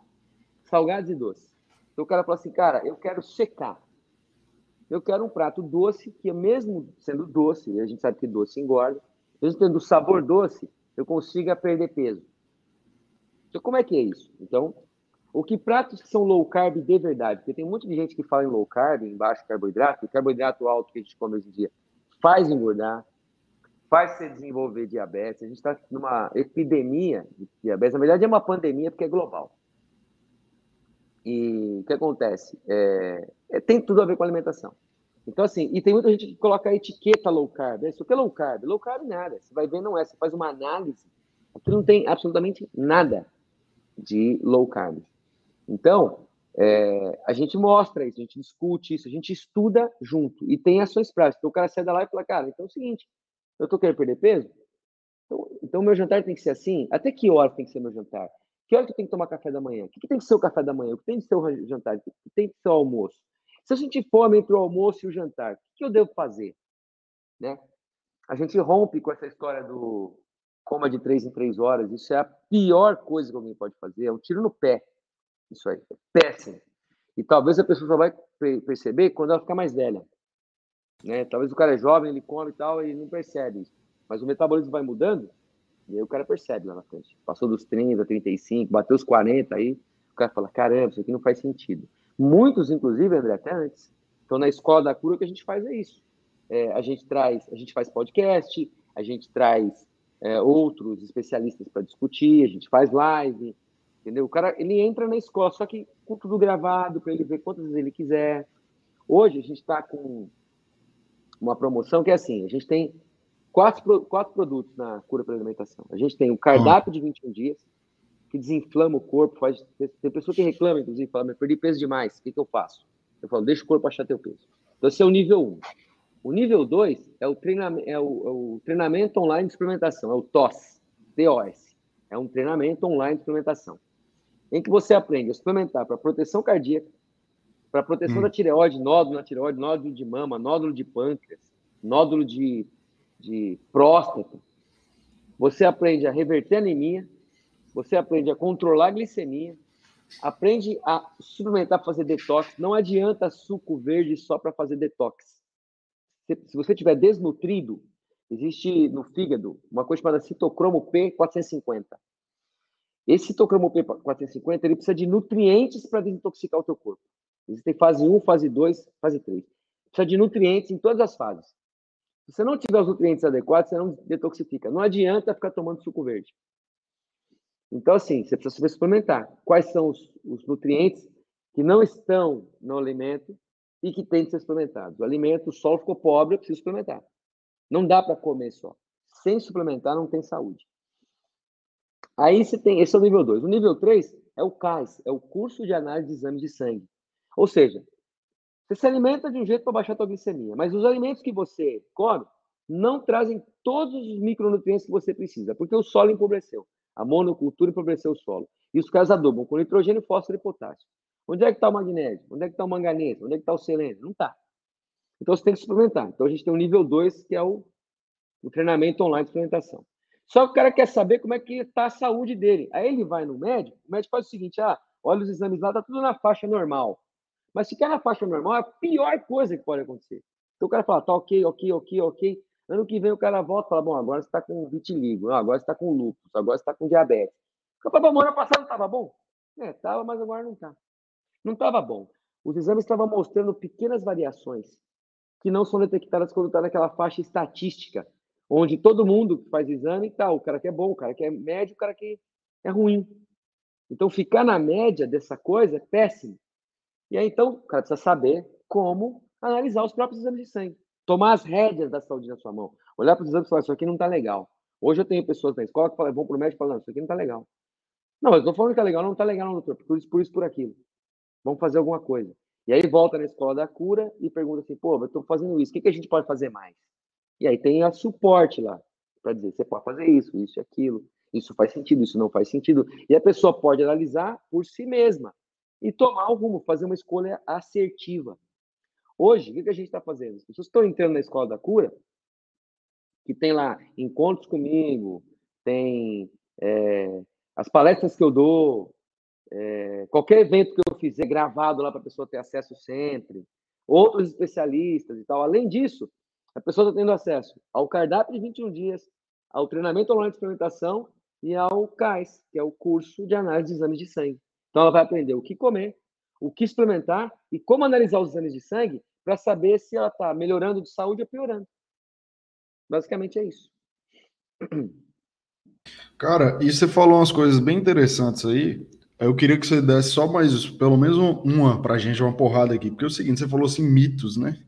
salgados e doces. Então o cara fala assim, cara, eu quero secar eu quero um prato doce, que mesmo sendo doce, e a gente sabe que doce engorda, mesmo tendo sabor doce, eu consiga perder peso. Então, como é que é isso? Então, o que pratos que são low carb de verdade? Porque tem muita gente que fala em low carb, em baixo carboidrato, e carboidrato alto que a gente come hoje em dia faz engordar, faz você desenvolver diabetes. A gente está numa epidemia de diabetes. Na verdade, é uma pandemia porque é global. E o que acontece? É, é, tem tudo a ver com alimentação. Então, assim, e tem muita gente que coloca a etiqueta low carb. Isso aqui é low carb. Low carb nada. Você vai ver, não é. Você faz uma análise. Aqui não tem absolutamente nada de low carb. Então, é, a gente mostra isso, a gente discute isso, a gente estuda junto e tem ações práticas. Então, o cara sai da lá e fala, cara, então é o seguinte, eu tô querendo perder peso, então, então meu jantar tem que ser assim? Até que hora tem que ser meu jantar? Que hora que eu tenho que tomar café da manhã? O que, que tem que ser o café da manhã? O que tem que ser o jantar? O que tem que ser o almoço? Se eu sentir fome entre o almoço e o jantar, o que eu devo fazer? Né? A gente rompe com essa história do coma de três em três horas. Isso é a pior coisa que alguém pode fazer. É um tiro no pé. Isso aí. É péssimo. E talvez a pessoa só vai perceber quando ela ficar mais velha. Né? Talvez o cara é jovem, ele come e tal, e não percebe isso. Mas o metabolismo vai mudando e aí o cara percebe lá na frente. Passou dos 30, 35, bateu os 40, aí o cara fala: caramba, isso aqui não faz sentido. Muitos, inclusive, André, até antes, então na escola da cura o que a gente faz é isso. É, a gente traz, a gente faz podcast, a gente traz é, outros especialistas para discutir, a gente faz live, entendeu? O cara ele entra na escola, só que com tudo gravado para ele ver quantas vezes ele quiser. Hoje a gente está com uma promoção que é assim: a gente tem quatro, quatro produtos na cura pela alimentação. A gente tem o cardápio de 21 dias, que desinflama o corpo. Faz, tem pessoa que reclama, inclusive, fala, mas perdi peso demais, o que, que eu faço? Eu falo, deixa o corpo achar teu peso. Então, esse é o nível 1. O nível 2 é o, treinamento, é, o, é o treinamento online de experimentação, é o TOS, TOS. É um treinamento online de experimentação, em que você aprende a suplementar para proteção cardíaca, para proteção hum. da tireoide, nódulo na tireoide, nódulo de mama, nódulo de pâncreas, nódulo de de próstata, você aprende a reverter a anemia, você aprende a controlar a glicemia, aprende a suplementar para fazer detox. Não adianta suco verde só para fazer detox. Se você tiver desnutrido, existe no fígado uma coisa chamada citocromo P450. Esse citocromo P450 ele precisa de nutrientes para desintoxicar o teu corpo. Existem fase 1, fase 2, fase 3. Precisa de nutrientes em todas as fases. Se você não tiver os nutrientes adequados, você não detoxifica. Não adianta ficar tomando suco verde. Então, assim, você precisa suplementar. Quais são os, os nutrientes que não estão no alimento e que têm de ser suplementados? O alimento, o solo ficou pobre, eu preciso suplementar. Não dá para comer só. Sem suplementar, não tem saúde. Aí você tem, esse é o nível 2. O nível 3 é o CAS, é o curso de análise de exames de sangue. Ou seja, você se alimenta de um jeito para baixar a tua glicemia, mas os alimentos que você come não trazem todos os micronutrientes que você precisa, porque o solo empobreceu. A monocultura empobreceu o solo. E os caras adubam com nitrogênio, fósforo e potássio. Onde é que está o magnésio? Onde é que está o manganês? Onde é que está o selênio? Não está. Então você tem que suplementar. Então a gente tem o nível 2, que é o, o treinamento online de suplementação. Só que o cara quer saber como é que está a saúde dele. Aí ele vai no médico, o médico faz o seguinte: ah, olha os exames lá, tá tudo na faixa normal. Mas se quer na faixa normal, é a pior coisa que pode acontecer. Então o cara fala, tá ok, ok, ok, ok. Ano que vem o cara volta e fala, bom, agora você está com vitiligo, agora você está com lúpus, agora você está com diabetes. Fala, ano passado estava bom? É, estava, mas agora não está. Não estava bom. Os exames estavam mostrando pequenas variações que não são detectadas quando está naquela faixa estatística, onde todo mundo faz exame tá, o cara que é bom, o cara que é médio, o cara que é ruim. Então, ficar na média dessa coisa é péssimo. E aí, então, o cara precisa saber como analisar os próprios exames de sangue. Tomar as rédeas da saúde na sua mão. Olhar para os exames e falar, isso aqui não está legal. Hoje eu tenho pessoas na escola que falam, vão para o médico e falam, não, isso aqui não está legal. Não, mas estou falando que está legal, não está legal, não, doutor, por isso, por isso, por aquilo. Vamos fazer alguma coisa. E aí volta na escola da cura e pergunta assim, pô, eu estou fazendo isso, o que, que a gente pode fazer mais? E aí tem a suporte lá, para dizer, você pode fazer isso, isso e aquilo, isso faz sentido, isso não faz sentido. E a pessoa pode analisar por si mesma e tomar o rumo, fazer uma escolha assertiva. Hoje, o que, que a gente está fazendo? As pessoas estão entrando na escola da cura, que tem lá encontros comigo, tem é, as palestras que eu dou, é, qualquer evento que eu fizer gravado lá para a pessoa ter acesso sempre, outros especialistas e tal. Além disso, a pessoa está tendo acesso ao cardápio de 21 dias, ao treinamento online de experimentação e ao CAIS, que é o curso de análise de exames de sangue. Então, ela vai aprender o que comer, o que experimentar e como analisar os exames de sangue para saber se ela está melhorando de saúde ou piorando. Basicamente é isso. Cara, e você falou umas coisas bem interessantes aí. Eu queria que você desse só mais, pelo menos uma para a gente, uma porrada aqui. Porque é o seguinte, você falou assim, mitos, né?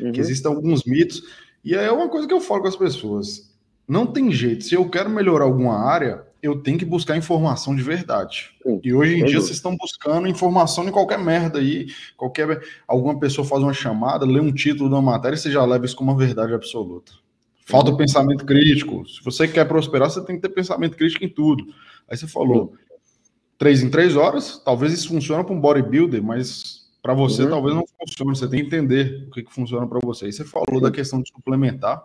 Uhum. Que existem alguns mitos. E é uma coisa que eu falo com as pessoas. Não tem jeito. Se eu quero melhorar alguma área, eu tenho que buscar informação de verdade. Sim, e hoje em dia vocês estão buscando informação em qualquer merda aí. Qualquer. Alguma pessoa faz uma chamada, lê um título da matéria e você já leva isso como uma verdade absoluta. Falta o pensamento crítico. Se você quer prosperar, você tem que ter pensamento crítico em tudo. Aí você falou, três em três horas, talvez isso funcione para um bodybuilder, mas para você uhum. talvez não funcione. Você tem que entender o que, que funciona para você. Aí você falou da questão de suplementar.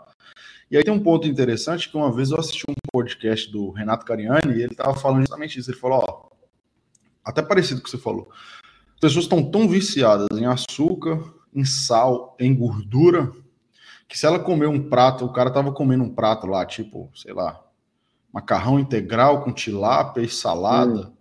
E aí tem um ponto interessante que uma vez eu assisti um podcast do Renato Cariani e ele estava falando justamente isso. Ele falou, ó, até parecido com o que você falou. As pessoas estão tão viciadas em açúcar, em sal, em gordura, que se ela comer um prato, o cara tava comendo um prato lá, tipo, sei lá, macarrão integral com tilápia e salada. Hum.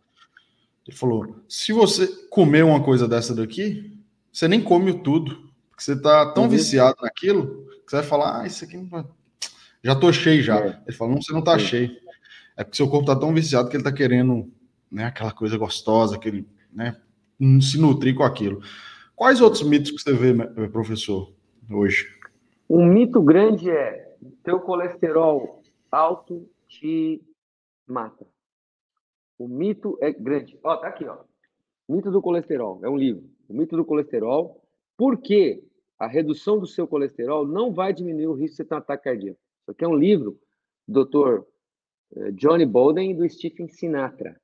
Ele falou: se você comer uma coisa dessa daqui, você nem come o tudo. Porque você tá tão uhum. viciado naquilo que você vai falar: ah, isso aqui não já tô cheio já. É. Ele falou: não, você não tá cheio. É porque seu corpo tá tão viciado que ele tá querendo né, aquela coisa gostosa, aquele, né, se nutrir com aquilo. Quais outros mitos que você vê, professor, hoje? Um mito grande é: teu colesterol alto te mata. O mito é grande. Ó, tá aqui, ó. Mito do colesterol. É um livro. O mito do colesterol. Por que a redução do seu colesterol não vai diminuir o risco de você ter um ataque cardíaco? Isso aqui é um livro do Dr. Eh, Johnny Bolden e do Stephen Sinatra.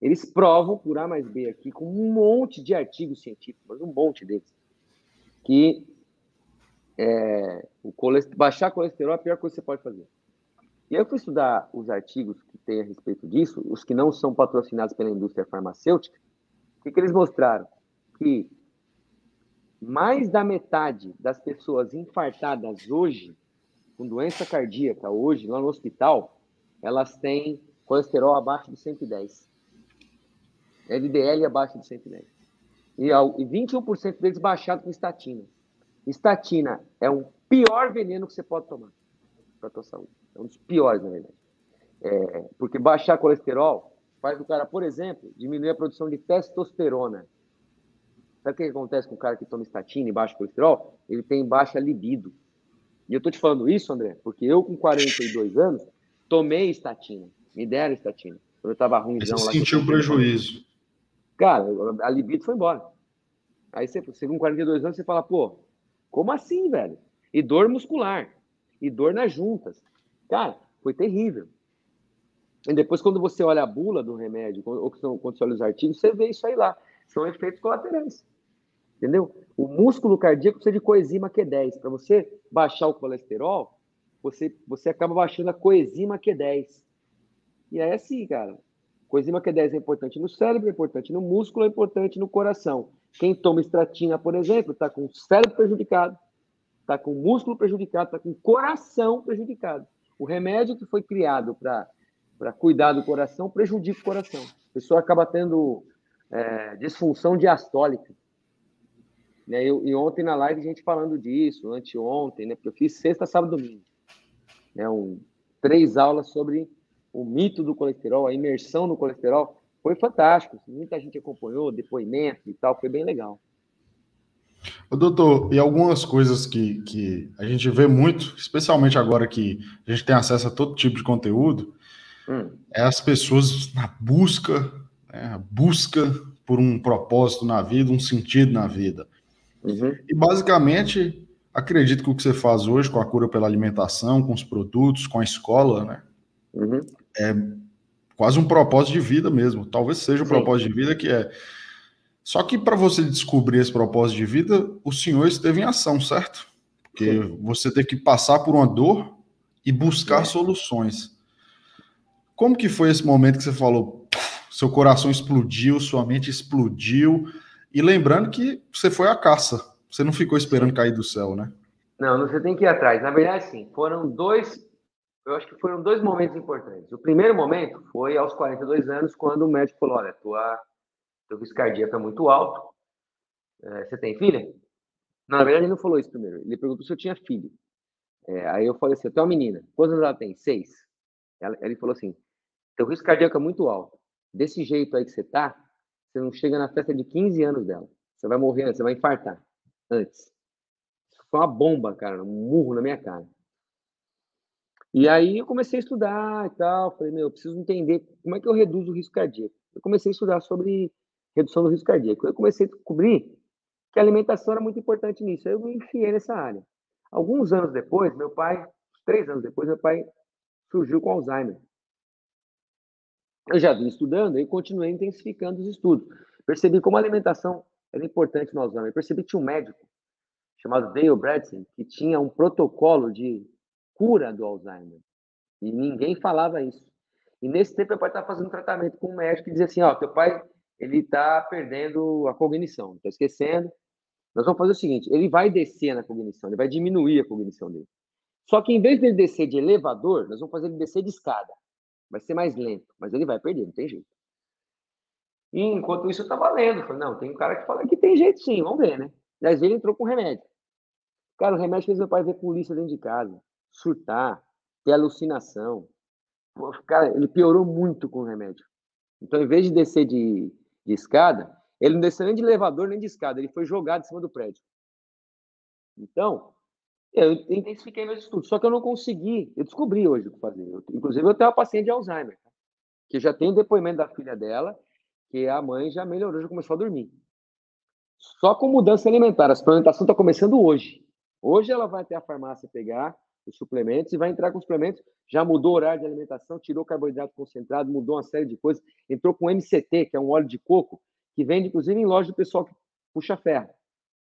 Eles provam, por A mais B aqui, com um monte de artigos científicos, mas um monte deles, que é, o baixar colesterol é a pior coisa que você pode fazer. E aí eu fui estudar os artigos que tem a respeito disso, os que não são patrocinados pela indústria farmacêutica, o que, que eles mostraram? Que mais da metade das pessoas infartadas hoje, com doença cardíaca, hoje, lá no hospital, elas têm colesterol abaixo de 110. LDL abaixo de 110. E 21% deles baixado com estatina. Estatina é o pior veneno que você pode tomar para a tua saúde. É um dos piores, na verdade. É, porque baixar colesterol faz o cara, por exemplo, diminuir a produção de testosterona. Sabe o que acontece com o cara que toma estatina e baixa colesterol? Ele tem baixa libido. E eu tô te falando isso, André, porque eu com 42 anos tomei estatina. Me deram estatina. Quando eu tava ruim. Você sentiu prejuízo. Cara, a libido foi embora. Aí você, você com 42 anos, você fala, pô, como assim, velho? E dor muscular. e dor nas juntas. Cara, foi terrível. E depois, quando você olha a bula do remédio, ou quando você olha os artigos, você vê isso aí lá. São efeitos colaterais. Entendeu? O músculo cardíaco precisa de coenzima Q10. Para você baixar o colesterol, você, você acaba baixando a coenzima Q10. E é assim, cara. Coenzima Q10 é importante no cérebro, é importante no músculo, é importante no coração. Quem toma estratina, por exemplo, está com o cérebro prejudicado, está com o músculo prejudicado, está com o coração prejudicado. O remédio que foi criado para cuidar do coração prejudica o coração. A pessoa acaba tendo é, disfunção diastólica. Né? E, e, ontem na live a gente falando disso, anteontem, né? porque eu fiz sexta, sábado domingo. Né? Um, três aulas sobre o mito do colesterol, a imersão no colesterol. Foi fantástico. Muita gente acompanhou, depoimento e tal, foi bem legal. Doutor, e algumas coisas que, que a gente vê muito, especialmente agora que a gente tem acesso a todo tipo de conteúdo, hum. é as pessoas na busca, né, busca por um propósito na vida, um sentido na vida. Uhum. E basicamente, acredito que o que você faz hoje com a cura pela alimentação, com os produtos, com a escola, né? Uhum. É quase um propósito de vida mesmo. Talvez seja o um propósito de vida que é. Só que para você descobrir esse propósito de vida, o senhor esteve em ação, certo? Porque você teve que passar por uma dor e buscar soluções. Como que foi esse momento que você falou, seu coração explodiu, sua mente explodiu, e lembrando que você foi à caça, você não ficou esperando cair do céu, né? Não, você tem que ir atrás. Na verdade, sim, foram dois, eu acho que foram dois momentos importantes. O primeiro momento foi aos 42 anos, quando o médico falou: olha, tua, teu risco cardíaco é muito alto. É, você tem filha? Na verdade, ele não falou isso primeiro. Ele perguntou se eu tinha filho. É, aí eu falei assim: eu tenho uma menina. Quantos anos ela tem? Seis. Ela, ele falou assim: teu risco cardíaco é muito alto. Desse jeito aí que você tá, você não chega na festa de 15 anos dela. Você vai morrer, você vai infartar antes. Foi uma bomba, cara, um murro na minha cara. E aí eu comecei a estudar e tal. Falei, meu, eu preciso entender como é que eu reduzo o risco cardíaco. Eu comecei a estudar sobre redução do risco cardíaco. Eu comecei a descobrir que a alimentação era muito importante nisso. Eu me enfiei nessa área. Alguns anos depois, meu pai, três anos depois, meu pai surgiu com Alzheimer eu já vim estudando e continuei intensificando os estudos. Percebi como a alimentação era importante no Alzheimer. Percebi que tinha um médico chamado Dale Bradson que tinha um protocolo de cura do Alzheimer. E ninguém falava isso. E nesse tempo, meu pai estava fazendo tratamento com um médico e dizia assim: Ó, teu pai ele está perdendo a cognição, está esquecendo. Nós vamos fazer o seguinte: ele vai descer na cognição, ele vai diminuir a cognição dele. Só que em vez dele descer de elevador, nós vamos fazer ele descer de escada. Vai ser mais lento, mas ele vai perder, não tem jeito. E enquanto isso, eu estava lendo. Falei, não, tem um cara que fala que tem jeito sim, vamos ver, né? Vezes ele entrou com remédio. Cara, o remédio fez meu pai ver polícia dentro de casa, surtar, ter alucinação. Cara, ele piorou muito com o remédio. Então, em vez de descer de, de escada, ele não desceu nem de elevador nem de escada, ele foi jogado em cima do prédio. Então, eu intensifiquei meus estudos, só que eu não consegui. Eu descobri hoje o que fazer. Eu, inclusive, eu tenho uma paciente de Alzheimer, tá? que já tem depoimento da filha dela, que a mãe já melhorou, já começou a dormir. Só com mudança alimentar. A suplementação está começando hoje. Hoje ela vai até a farmácia pegar os suplementos e vai entrar com os suplementos. Já mudou o horário de alimentação, tirou carboidrato concentrado, mudou uma série de coisas. Entrou com MCT, que é um óleo de coco, que vende inclusive em loja do pessoal que puxa ferro,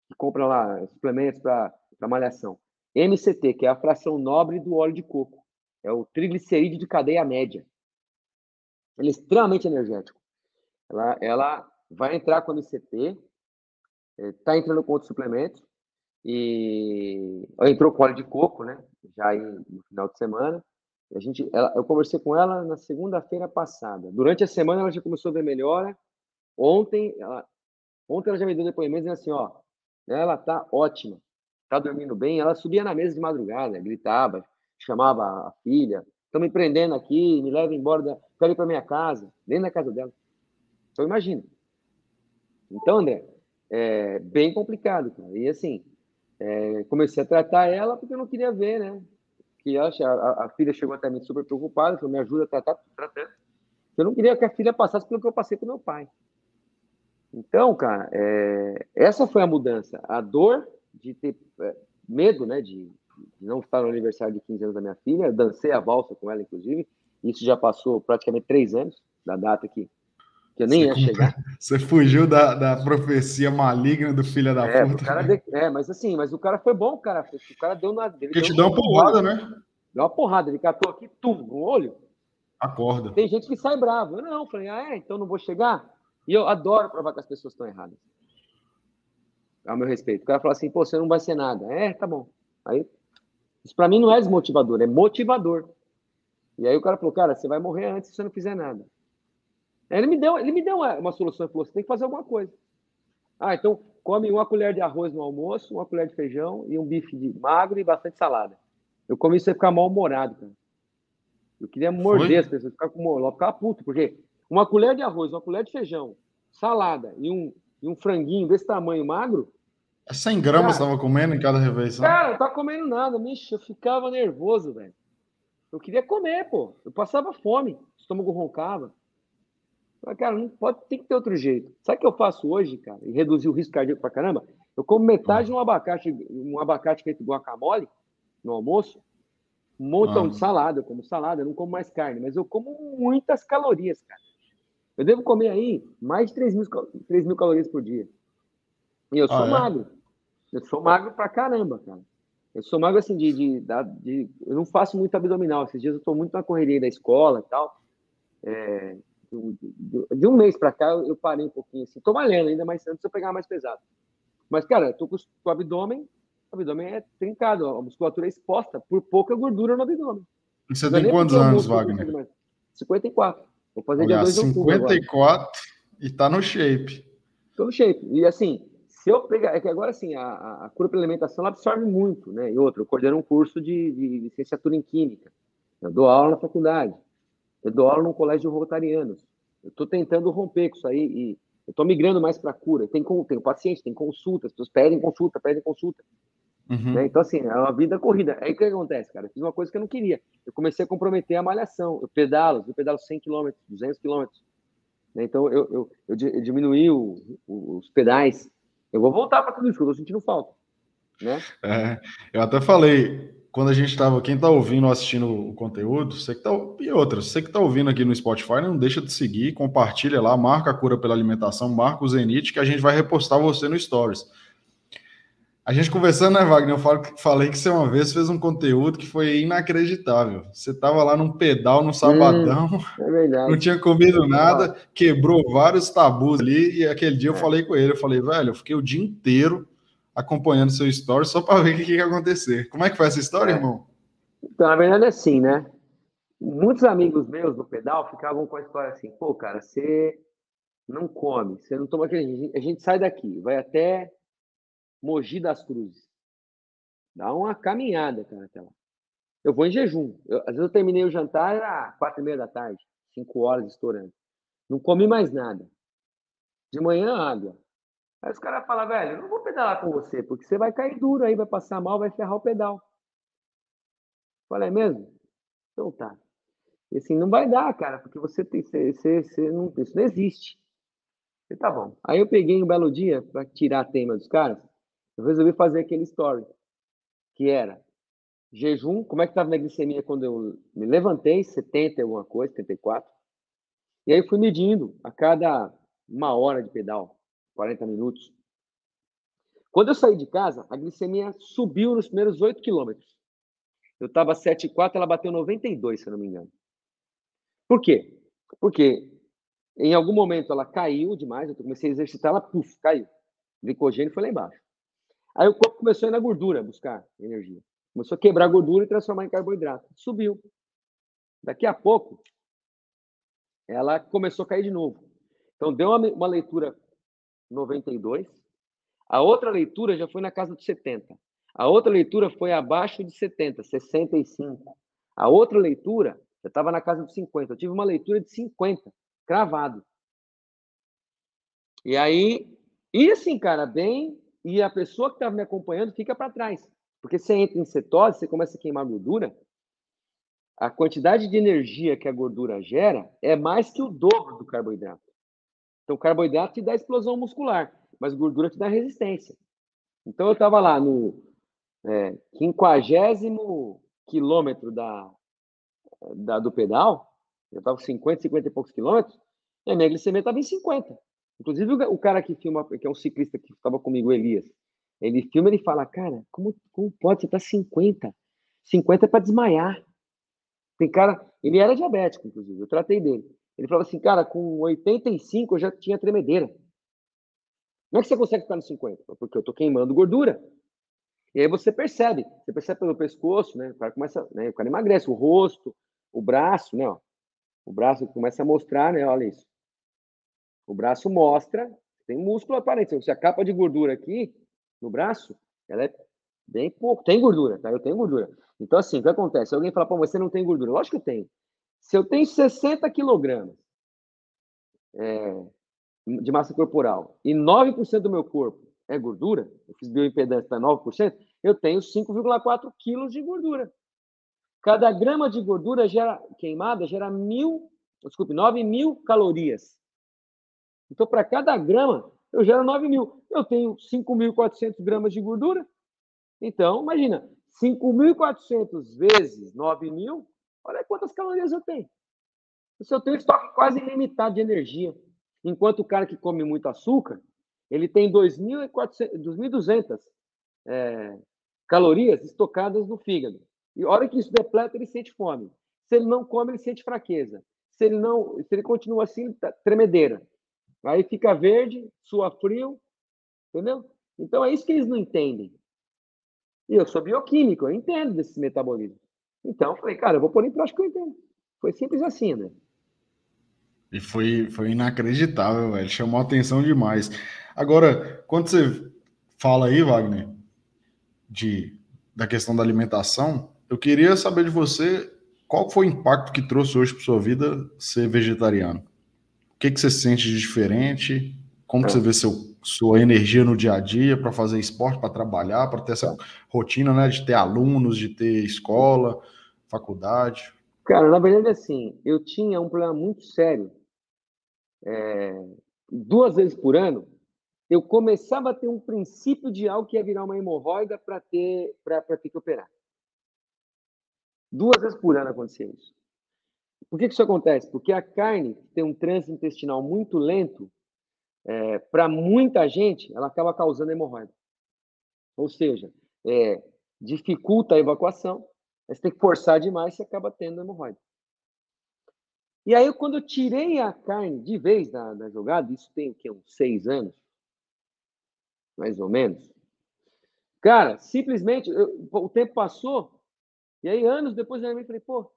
que compra lá suplementos para malhação. MCT, que é a fração nobre do óleo de coco. É o triglicerídeo de cadeia média. Ele é extremamente energético. Ela, ela vai entrar com MCT, está é, entrando com outros suplementos, e entrou com óleo de coco, né? Já no final de semana. A gente, ela, eu conversei com ela na segunda-feira passada. Durante a semana ela já começou a ver melhora. Ontem, ela, ontem ela já me deu depoimento dizendo assim, ó, ela tá ótima tá dormindo bem, ela subia na mesa de madrugada, gritava, chamava a filha, estão me prendendo aqui, me leva embora, da... quero ir para minha casa, dentro da casa dela. Então, imagina. Então, André, é bem complicado, cara. E assim, é, comecei a tratar ela porque eu não queria ver, né? Que ela, a, a, filha chegou até mim super preocupada, falou, me ajuda a tratar, tratando. Eu não queria que a filha passasse pelo que eu passei com meu pai. Então, cara, é, essa foi a mudança. A dor de ter é, medo, né, de, de não estar no aniversário de 15 anos da minha filha, dancei a valsa com ela, inclusive. Isso já passou praticamente três anos da data que, que eu nem você ia chegar. <laughs> Você fugiu da, da profecia maligna do filho da é, puta. cara de, é, mas assim, mas o cara foi bom, cara. O cara deu na. Porque te deu uma porrada, né? Deu uma porrada, ele catou aqui, tum, no olho. Acorda. Tem gente que sai bravo. Eu não, falei, ah, é, então não vou chegar. E eu adoro provar que as pessoas estão erradas. Ao meu respeito. O cara fala assim, pô, você não vai ser nada. É, tá bom. Aí, isso para mim não é desmotivador, é motivador. E aí o cara falou, cara, você vai morrer antes se você não fizer nada. Aí ele me deu, ele me deu uma, uma solução, ele falou, você tem que fazer alguma coisa. Ah, então come uma colher de arroz no almoço, uma colher de feijão e um bife de magro e bastante salada. Eu comi isso e ficar mal-humorado, cara. Eu queria morder Foi? as pessoas, ficar com eu ficava puto, porque uma colher de arroz, uma colher de feijão, salada e um, e um franguinho desse tamanho magro. É 100 gramas você estava comendo em cada refeição? Cara, não tava comendo nada, bicho, eu ficava nervoso, velho. Eu queria comer, pô. Eu passava fome, o estômago roncava. Mas, cara, não pode, tem que ter outro jeito. Sabe o que eu faço hoje, cara? E reduzir o risco cardíaco pra caramba? Eu como metade de um abacate, um abacate feito guacamole no almoço, um montão ah. de salada, eu como salada, eu não como mais carne, mas eu como muitas calorias, cara. Eu devo comer aí mais de 3 mil, 3 mil calorias por dia. E eu sou ah, é? magro. Eu sou magro pra caramba, cara. Eu sou magro assim de, de, de, de, Eu não faço muito abdominal. Esses dias eu tô muito na correria da escola e tal. É, de, de, um mês para cá eu parei um pouquinho assim. Tô malhando ainda, mas antes eu pegar mais pesado. Mas, cara, eu tô com o abdômen. O abdômen é trincado. A musculatura é exposta por pouca gordura no abdômen. E você tem quantos anos, Wagner? 54. Vou fazer Olha, dia 2 de 54 e tá no shape. Tô no shape. E assim, se eu pegar. É que agora, assim, a, a cura pela alimentação absorve muito, né? E outro, eu coordeno um curso de, de licenciatura em Química. Eu dou aula na faculdade. Eu dou aula num colégio de rotarianos. Eu estou tentando romper com isso aí e eu estou migrando mais para cura. Tem, tem paciente, tem consulta, as pessoas pedem consulta, pedem consulta. Uhum. Né? Então, assim, é uma vida corrida. Aí o que acontece, cara? Eu fiz uma coisa que eu não queria. Eu comecei a comprometer a malhação. Eu pedalo, eu pedalo 100 km, 200 km. Né? Então, eu, eu, eu, eu diminuí o, o, os pedais. Eu vou voltar para tudo isso, eu estou sentindo falta. Né? É, eu até falei, quando a gente estava, quem está ouvindo ou assistindo o conteúdo, você que tá, e outra, você que está ouvindo aqui no Spotify, não deixa de seguir, compartilha lá, marca a cura pela alimentação, marca o Zenit, que a gente vai repostar você no Stories. A gente conversando, né, Wagner? Eu falei que você uma vez fez um conteúdo que foi inacreditável. Você estava lá num pedal no sabadão, hum, é <laughs> não tinha comido nada, quebrou vários tabus ali, e aquele dia eu é. falei com ele, eu falei, velho, eu fiquei o dia inteiro acompanhando seu story só para ver o que, ia acontecer. Como é que foi essa história, é. irmão? Então, na verdade, é assim, né? Muitos amigos meus do pedal ficavam com a história assim: pô, cara, você não come, você não toma aquele. A gente sai daqui, vai até Mogi das Cruzes. Dá uma caminhada, cara, até lá. Eu vou em jejum. Eu, às vezes eu terminei o jantar, era quatro e meia da tarde, cinco horas estourando. Não comi mais nada. De manhã, água. Aí os caras falam, velho, eu não vou pedalar com você, porque você vai cair duro aí, vai passar mal, vai ferrar o pedal. Falei, é mesmo? Então tá. E assim, não vai dar, cara, porque você tem. Você, você, você não, isso não existe. E tá bom. Aí eu peguei um belo dia, para tirar a tema dos caras, eu resolvi fazer aquele story, que era jejum, como é que estava minha glicemia quando eu me levantei, 70 e alguma coisa, 74. E aí fui medindo a cada uma hora de pedal. 40 minutos. Quando eu saí de casa, a glicemia subiu nos primeiros 8 quilômetros. Eu estava 7,4, ela bateu 92, se eu não me engano. Por quê? Porque em algum momento ela caiu demais, eu comecei a exercitar, ela puf, caiu. O glicogênio foi lá embaixo. Aí o corpo começou a ir na gordura buscar energia. Começou a quebrar a gordura e transformar em carboidrato. Subiu. Daqui a pouco, ela começou a cair de novo. Então, deu uma, uma leitura 92. A outra leitura já foi na casa dos 70. A outra leitura foi abaixo de 70, 65. A outra leitura já estava na casa dos 50. Eu tive uma leitura de 50, cravado. E aí, e assim, cara, bem, e a pessoa que estava me acompanhando fica para trás. Porque você entra em cetose, você começa a queimar gordura, a quantidade de energia que a gordura gera é mais que o dobro do carboidrato. Então, carboidrato te dá explosão muscular, mas gordura te dá resistência. Então, eu estava lá no, é, quinquagésimo quilômetro da, da, do pedal, eu estava com 50, 50 e poucos quilômetros, e a minha glicemia estava em 50. Inclusive, o, o cara que filma, que é um ciclista que estava comigo, Elias, ele filma ele fala, cara, como, como pode? Você tá 50. 50 é para desmaiar. Tem cara, ele era diabético, inclusive, eu tratei dele. Ele falava assim, cara, com 85 eu já tinha tremedeira. Como é que você consegue ficar no 50? Porque eu tô queimando gordura. E aí você percebe, você percebe pelo pescoço, né? O cara começa, né? O cara emagrece, o rosto, o braço, né? Ó, o braço começa a mostrar, né? Olha isso. O braço mostra, tem músculo aparente. Se a capa de gordura aqui no braço, ela é bem pouco. Tem gordura, tá? Eu tenho gordura. Então, assim, o que acontece? Alguém fala, pô, você não tem gordura. Lógico que eu tenho. Se eu tenho 60 quilogramas é, de massa corporal e 9% do meu corpo é gordura, eu fiz bioimpedância para 9%, eu tenho 5,4 quilos de gordura. Cada grama de gordura gera, queimada gera mil, desculpe, 9 mil calorias. Então, para cada grama, eu gero 9 mil. Eu tenho 5.400 gramas de gordura. Então, imagina, 5.400 vezes 9 mil, olha quantas calorias eu tenho. Se eu tenho estoque quase ilimitado de energia. Enquanto o cara que come muito açúcar, ele tem 2.200 é, calorias estocadas no fígado. E a hora que isso depleta, ele sente fome. Se ele não come, ele sente fraqueza. Se ele não, se ele continua assim, tá tremedeira. Aí fica verde, sua frio, entendeu? Então é isso que eles não entendem. E eu sou bioquímico, eu entendo desse metabolismo. Então, eu falei, cara, eu vou pôr em prática que eu entendo. Foi simples assim, né? E foi, foi inacreditável, velho. Chamou atenção demais. Agora, quando você fala aí, Wagner, de, da questão da alimentação, eu queria saber de você qual foi o impacto que trouxe hoje para sua vida ser vegetariano. O que, que você sente de diferente? Como que você vê seu, sua energia no dia a dia para fazer esporte, para trabalhar, para ter essa rotina, né, de ter alunos, de ter escola, faculdade? Cara, na verdade, assim, eu tinha um problema muito sério. É, duas vezes por ano, eu começava a ter um princípio de algo que ia virar uma hemorroida para ter, ter que operar. Duas vezes por ano acontecia isso. Por que, que isso acontece? Porque a carne tem um trânsito intestinal muito lento, é, para muita gente, ela acaba causando hemorroida. Ou seja, é, dificulta a evacuação, você tem que forçar demais, você acaba tendo hemorroida. E aí, quando eu tirei a carne de vez da, da jogada, isso tem o quê? Uns seis anos, mais ou menos. Cara, simplesmente, eu, o tempo passou, e aí anos depois eu falei, pô,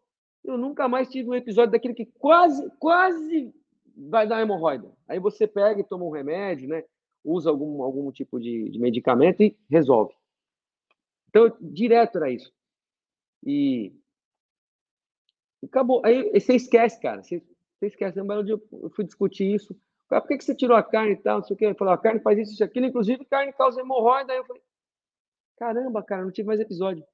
eu nunca mais tive um episódio daquele que quase, quase vai dar hemorroida. Aí você pega e toma um remédio, né? Usa algum, algum tipo de, de medicamento e resolve. Então, direto era isso. E acabou. Aí você esquece, cara. Você, você esquece. Um belo dia eu fui discutir isso. Por que, que você tirou a carne e tal? Não sei o que. Ele falou, a carne faz isso, isso, aquilo. Inclusive, carne causa hemorroida. Aí eu falei, caramba, cara, não tive mais episódio.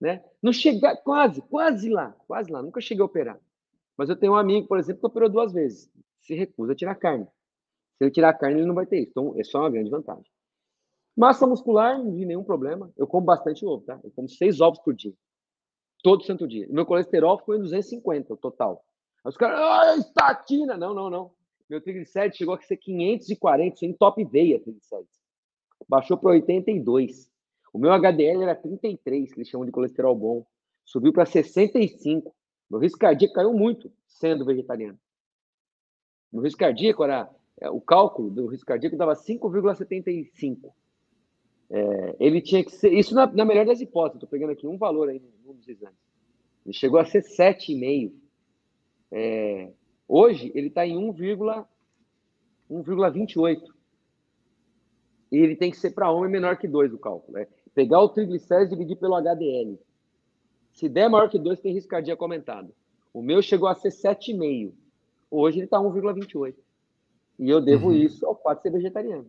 Né? Não chegar, quase, quase lá, quase lá. Nunca cheguei a operar. Mas eu tenho um amigo, por exemplo, que operou duas vezes. Se recusa a tirar carne. Se ele tirar carne, ele não vai ter isso. Então, é só uma grande vantagem. Massa muscular, não vi nenhum problema. Eu como bastante ovo, tá? Eu como seis ovos por dia. Todo santo dia. Meu colesterol ficou em 250, o total. Aí os caras, ah, estatina! Não, não, não. Meu triglicérides chegou a ser 540, em top veia, triglicérides. Baixou para 82. O meu HDL era 33, que eles chamam de colesterol bom. Subiu para 65. Meu risco cardíaco caiu muito sendo vegetariano. Meu risco cardíaco era. É, o cálculo do risco cardíaco dava 5,75. É, ele tinha que ser. Isso na, na melhor das hipóteses, estou pegando aqui um valor aí num dos exames. Ele chegou a ser 7,5. É, hoje, ele está em 1,28. E ele tem que ser para homem menor que 2 o cálculo. É pegar o triglicérides e dividir pelo HDL. Se der maior que 2, tem risco cardíaco aumentado. O meu chegou a ser 7,5. Hoje ele está 1,28. E eu devo uhum. isso ao fato de ser vegetariano.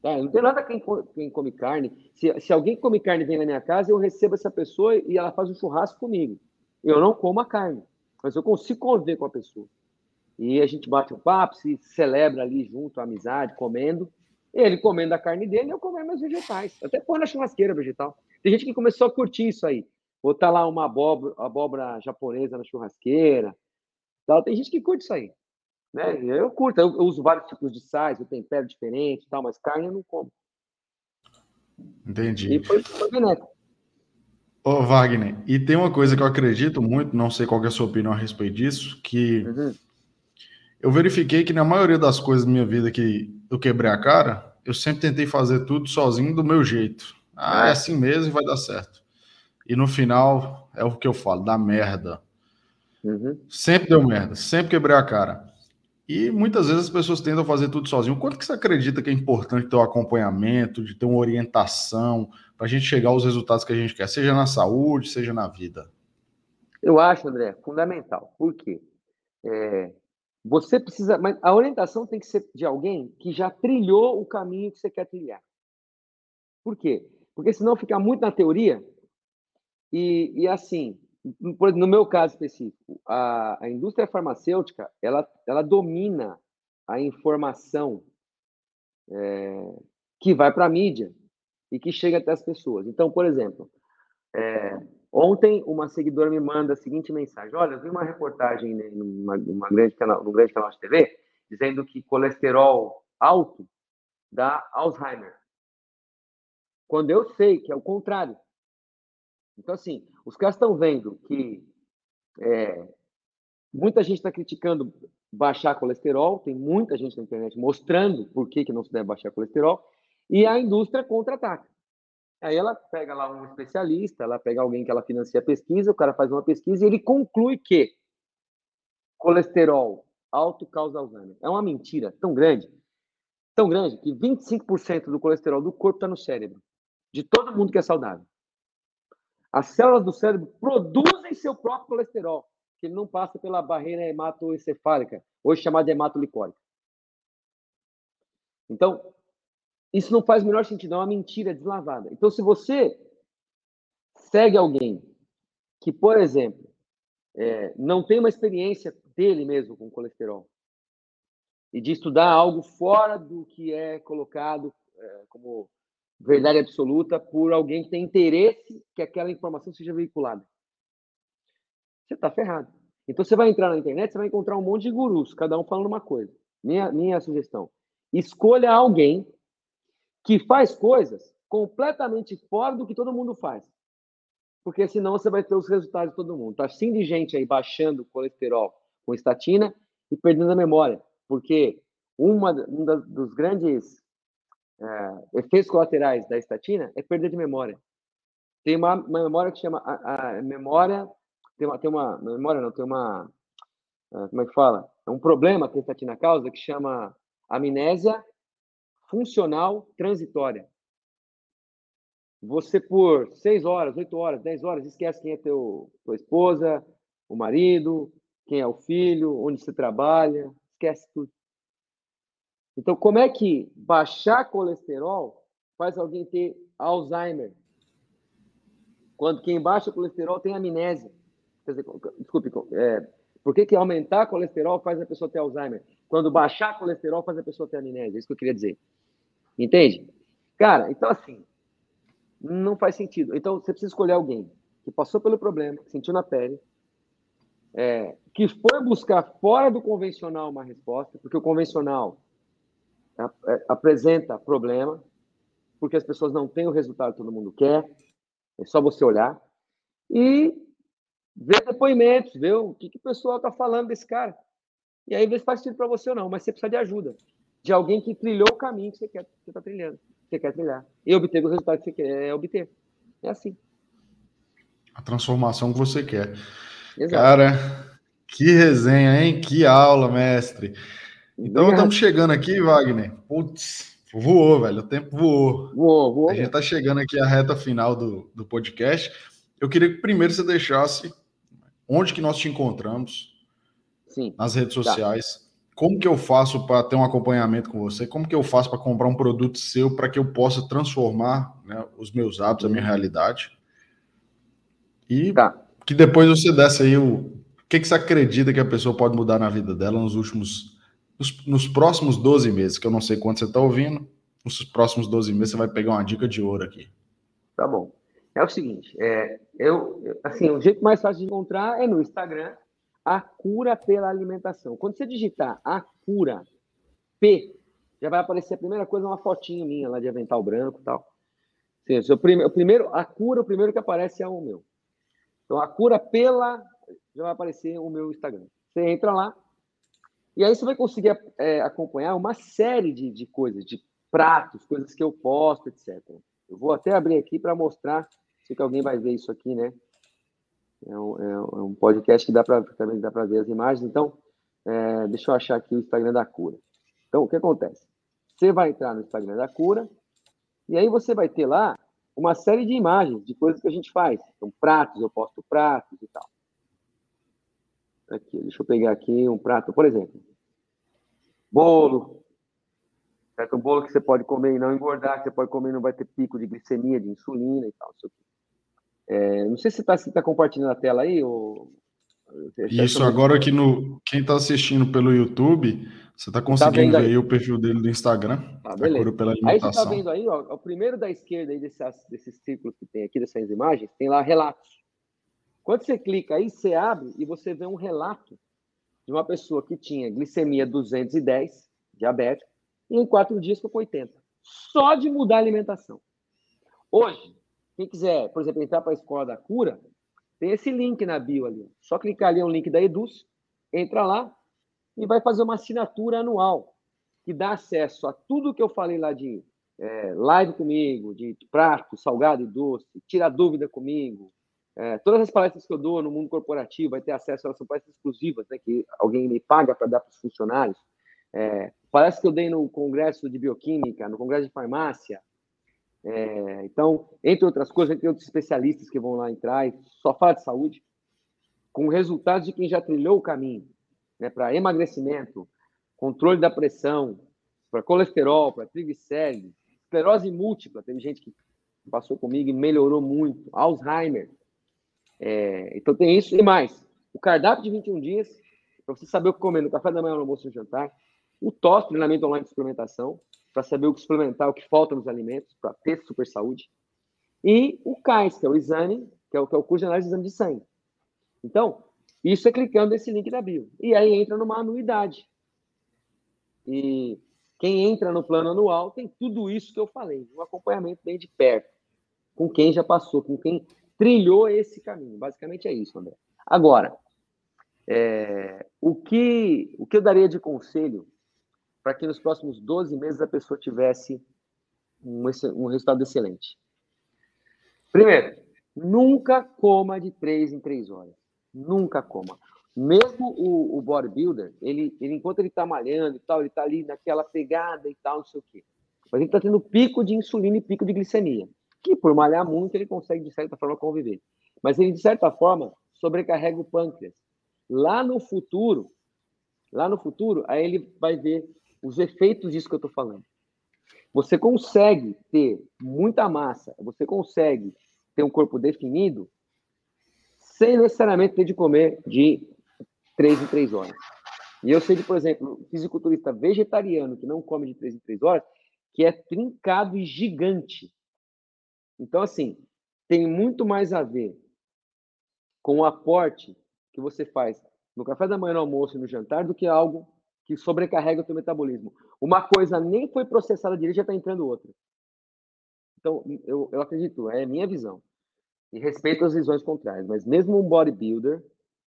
Tá? Não tem nada quem, quem come carne. Se, se alguém come carne e vem na minha casa, eu recebo essa pessoa e ela faz um churrasco comigo. Eu não como a carne, mas eu consigo conviver com a pessoa. E a gente bate um papo, se celebra ali junto, a amizade, comendo. Ele comendo a carne dele, eu comendo meus vegetais. Até põe na churrasqueira vegetal. Tem gente que começou a curtir isso aí. Botar lá uma abóbora, abóbora japonesa na churrasqueira. Tal. Tem gente que curte isso aí. Né? Eu curto, eu, eu uso vários tipos de sais, eu tempero diferente tal, mas carne eu não como. Entendi. E foi, foi. Ô, Wagner, e tem uma coisa que eu acredito muito, não sei qual é a sua opinião a respeito disso, que uhum. eu verifiquei que na maioria das coisas da minha vida que eu quebrei a cara, eu sempre tentei fazer tudo sozinho do meu jeito. Ah, é, é assim mesmo e vai dar certo. E no final, é o que eu falo, dá merda. Uhum. Sempre deu merda, sempre quebrei a cara. E muitas vezes as pessoas tentam fazer tudo sozinho. Quanto que você acredita que é importante ter o um acompanhamento, de ter uma orientação, para a gente chegar aos resultados que a gente quer, seja na saúde, seja na vida? Eu acho, André, fundamental. Por quê? É, você precisa. Mas a orientação tem que ser de alguém que já trilhou o caminho que você quer trilhar. Por quê? Porque senão fica muito na teoria. E, e assim, no meu caso específico, a, a indústria farmacêutica ela, ela domina a informação é, que vai para a mídia e que chega até as pessoas. Então, por exemplo, é, ontem uma seguidora me manda a seguinte mensagem: Olha, eu vi uma reportagem numa, numa grande canal, num grande canal de TV dizendo que colesterol alto dá Alzheimer. Quando eu sei que é o contrário. Então, assim, os caras estão vendo que é, muita gente está criticando baixar colesterol, tem muita gente na internet mostrando por que, que não se deve baixar colesterol, e a indústria contra-ataca. Aí ela pega lá um especialista, ela pega alguém que ela financia a pesquisa, o cara faz uma pesquisa e ele conclui que colesterol alto causa Alzheimer. É uma mentira tão grande, tão grande, que 25% do colesterol do corpo está no cérebro, de todo mundo que é saudável. As células do cérebro produzem seu próprio colesterol, que ele não passa pela barreira hematoencefálica, hoje chamada de hematolicólica. Então, isso não faz o menor sentido, é uma mentira deslavada. Então, se você segue alguém que, por exemplo, é, não tem uma experiência dele mesmo com colesterol e de estudar algo fora do que é colocado é, como verdade absoluta por alguém que tem interesse que aquela informação seja veiculada. Você está ferrado. Então você vai entrar na internet, você vai encontrar um monte de gurus, cada um falando uma coisa. Minha, minha sugestão: escolha alguém que faz coisas completamente fora do que todo mundo faz. Porque senão você vai ter os resultados de todo mundo. Tá assim de gente aí baixando colesterol com estatina e perdendo a memória. Porque uma, um dos grandes é, efeitos colaterais da estatina é perda de memória. Tem uma, uma memória que chama a, a, memória, tem uma, tem uma memória não, tem uma, uh, como é que fala? É um problema que a estatina causa que chama amnésia funcional transitória. Você por seis horas, oito horas, dez horas, esquece quem é teu, tua esposa, o marido, quem é o filho, onde você trabalha, esquece tudo. Então, como é que baixar colesterol faz alguém ter Alzheimer? Quando quem baixa colesterol tem amnésia. Quer dizer, desculpe, é, por que, que aumentar colesterol faz a pessoa ter Alzheimer? Quando baixar colesterol faz a pessoa ter amnésia. É isso que eu queria dizer. Entende? Cara, então assim, não faz sentido. Então você precisa escolher alguém que passou pelo problema, que sentiu na pele, é, que foi buscar fora do convencional uma resposta, porque o convencional apresenta problema, porque as pessoas não têm o resultado que todo mundo quer, é só você olhar, e ver depoimentos, ver o que, que o pessoal está falando desse cara. E aí ver se faz sentido para você ou não, mas você precisa de ajuda de alguém que trilhou o caminho que você quer, que está trilhando, que você quer trilhar. E obter o resultado que você quer é obter. É assim. A transformação que você quer. Exato. Cara, que resenha, hein? Que aula, mestre. Então estamos chegando aqui, Wagner. Putz, voou, velho. O tempo voou. Voou, voou. A gente está chegando aqui à reta final do, do podcast. Eu queria que primeiro você deixasse onde que nós te encontramos Sim. nas redes tá. sociais. Tá como que eu faço para ter um acompanhamento com você? Como que eu faço para comprar um produto seu para que eu possa transformar né, os meus hábitos, a minha realidade? E tá. que depois você desse aí o, o que, que você acredita que a pessoa pode mudar na vida dela nos últimos, nos, nos próximos 12 meses, que eu não sei quanto você está ouvindo, nos próximos 12 meses você vai pegar uma dica de ouro aqui. Tá bom. É o seguinte, é, eu, assim, o jeito mais fácil de encontrar é no Instagram, a cura pela alimentação. Quando você digitar a cura P, já vai aparecer a primeira coisa, uma fotinho minha lá de avental branco e tal. Sim, o, prime, o primeiro, a cura, o primeiro que aparece é o meu. Então, a cura pela, já vai aparecer o meu Instagram. Você entra lá, e aí você vai conseguir é, acompanhar uma série de, de coisas, de pratos, coisas que eu posto, etc. Eu vou até abrir aqui para mostrar, sei que alguém vai ver isso aqui, né? É um, é um podcast que dá para também dá para ver as imagens. Então, é, deixa eu achar aqui o Instagram da cura. Então, o que acontece? Você vai entrar no Instagram da cura e aí você vai ter lá uma série de imagens de coisas que a gente faz. Então, pratos, eu posto pratos e tal. Aqui, deixa eu pegar aqui um prato, por exemplo. Bolo, Certo? Um bolo que você pode comer e não engordar, que você pode comer e não vai ter pico de glicemia, de insulina e tal. É, não sei se você está tá compartilhando a tela aí, ou... Isso, agora aqui no. Quem está assistindo pelo YouTube, você está tá conseguindo tá ver aí o perfil dele do Instagram. Tá, beleza. Pela aí você está vendo aí, ó, o primeiro da esquerda aí desses, desses círculos que tem aqui, dessas imagens, tem lá relatos. Quando você clica aí, você abre e você vê um relato de uma pessoa que tinha glicemia 210, diabética, e em quatro dias ficou com 80. Só de mudar a alimentação. Hoje, quem quiser, por exemplo, entrar para a Escola da Cura, tem esse link na bio ali. Só clicar ali, é um link da Eduz, entra lá e vai fazer uma assinatura anual, que dá acesso a tudo que eu falei lá de é, live comigo, de prato, salgado e doce, tira dúvida comigo. É, todas as palestras que eu dou no mundo corporativo vai ter acesso, elas são palestras exclusivas, né, que alguém me paga para dar para os funcionários. É, parece que eu dei no congresso de bioquímica, no congresso de farmácia. É, então, entre outras coisas, tem outros especialistas que vão lá entrar e só fala de saúde, com resultados de quem já trilhou o caminho, né, para emagrecimento, controle da pressão, para colesterol, para triglicérides, esclerose múltipla. Teve gente que passou comigo e melhorou muito, Alzheimer. É, então, tem isso e mais. O cardápio de 21 dias, para você saber o que comer no café da manhã, no almoço e no jantar o TOS, treinamento online de suplementação, para saber o que suplementar, o que falta nos alimentos, para ter super saúde. E o CAIS, que é o exame, que é o, que é o curso de análise de exame de sangue. Então, isso é clicando nesse link da bio. E aí entra numa anuidade. E quem entra no plano anual tem tudo isso que eu falei, um acompanhamento bem de perto, com quem já passou, com quem trilhou esse caminho. Basicamente é isso, André. Agora, é, o, que, o que eu daria de conselho para que nos próximos 12 meses a pessoa tivesse um, um resultado excelente? Primeiro, nunca coma de 3 em 3 horas. Nunca coma. Mesmo o, o bodybuilder, ele, ele, enquanto ele está malhando e tal, ele está ali naquela pegada e tal, não sei o quê. Mas ele está tendo pico de insulina e pico de glicemia. Que por malhar muito, ele consegue, de certa forma, conviver. Mas ele, de certa forma, sobrecarrega o pâncreas. Lá no futuro, lá no futuro, aí ele vai ver os efeitos disso que eu estou falando. Você consegue ter muita massa, você consegue ter um corpo definido sem necessariamente ter de comer de três em três horas. E eu sei de, por exemplo, fisiculturista vegetariano que não come de três em três horas, que é trincado e gigante. Então, assim, tem muito mais a ver com o aporte que você faz no café da manhã, no almoço e no jantar do que algo que sobrecarrega o teu metabolismo. Uma coisa nem foi processada direito, já está entrando outra. Então, eu, eu acredito, é minha visão. E respeito as visões contrárias, mas mesmo um bodybuilder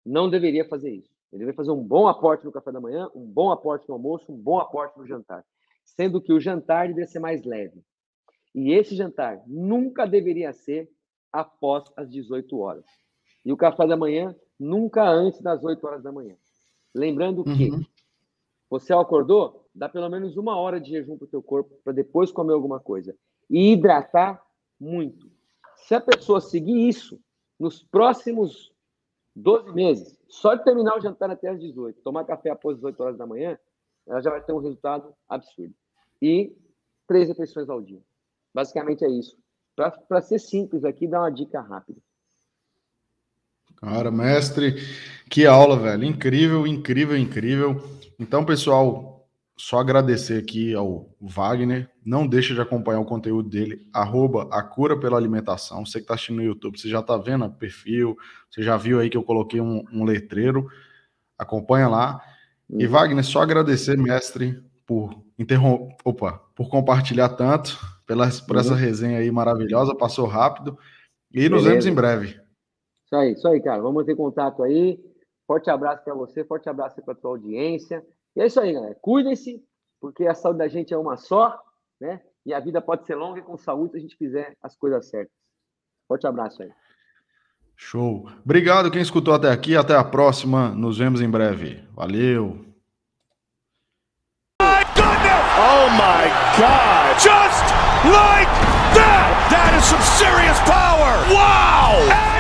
não deveria fazer isso. Ele deveria fazer um bom aporte no café da manhã, um bom aporte no almoço, um bom aporte no jantar. Sendo que o jantar deveria ser mais leve. E esse jantar nunca deveria ser após as 18 horas. E o café da manhã nunca antes das 8 horas da manhã. Lembrando que uhum. Você acordou, dá pelo menos uma hora de jejum para o teu corpo para depois comer alguma coisa. E hidratar muito. Se a pessoa seguir isso nos próximos 12 meses, só de terminar o jantar até as 18, tomar café após as 8 horas da manhã, ela já vai ter um resultado absurdo. E três refeições ao dia. Basicamente é isso. Para ser simples aqui, dá uma dica rápida. Cara, mestre, que aula, velho. Incrível, incrível, incrível. Então, pessoal, só agradecer aqui ao Wagner. Não deixa de acompanhar o conteúdo dele, arroba a cura pela alimentação. Você que está assistindo no YouTube, você já está vendo o perfil, você já viu aí que eu coloquei um, um letreiro. Acompanha lá. E. Wagner, só agradecer, mestre, por interrom... Opa, por compartilhar tanto, pela, por essa uhum. resenha aí maravilhosa, passou rápido. E nos Beleza. vemos em breve. Isso aí, isso aí, cara. Vamos ter contato aí. Forte abraço para você, forte abraço para a tua audiência. E é isso aí, galera. Cuidem-se, porque a saúde da gente é uma só, né? E a vida pode ser longa e com saúde se a gente fizer as coisas certas. Forte abraço aí. Show. Obrigado quem escutou até aqui. Até a próxima. Nos vemos em breve. Valeu. Oh my God. Just like that. That is some serious power. Wow.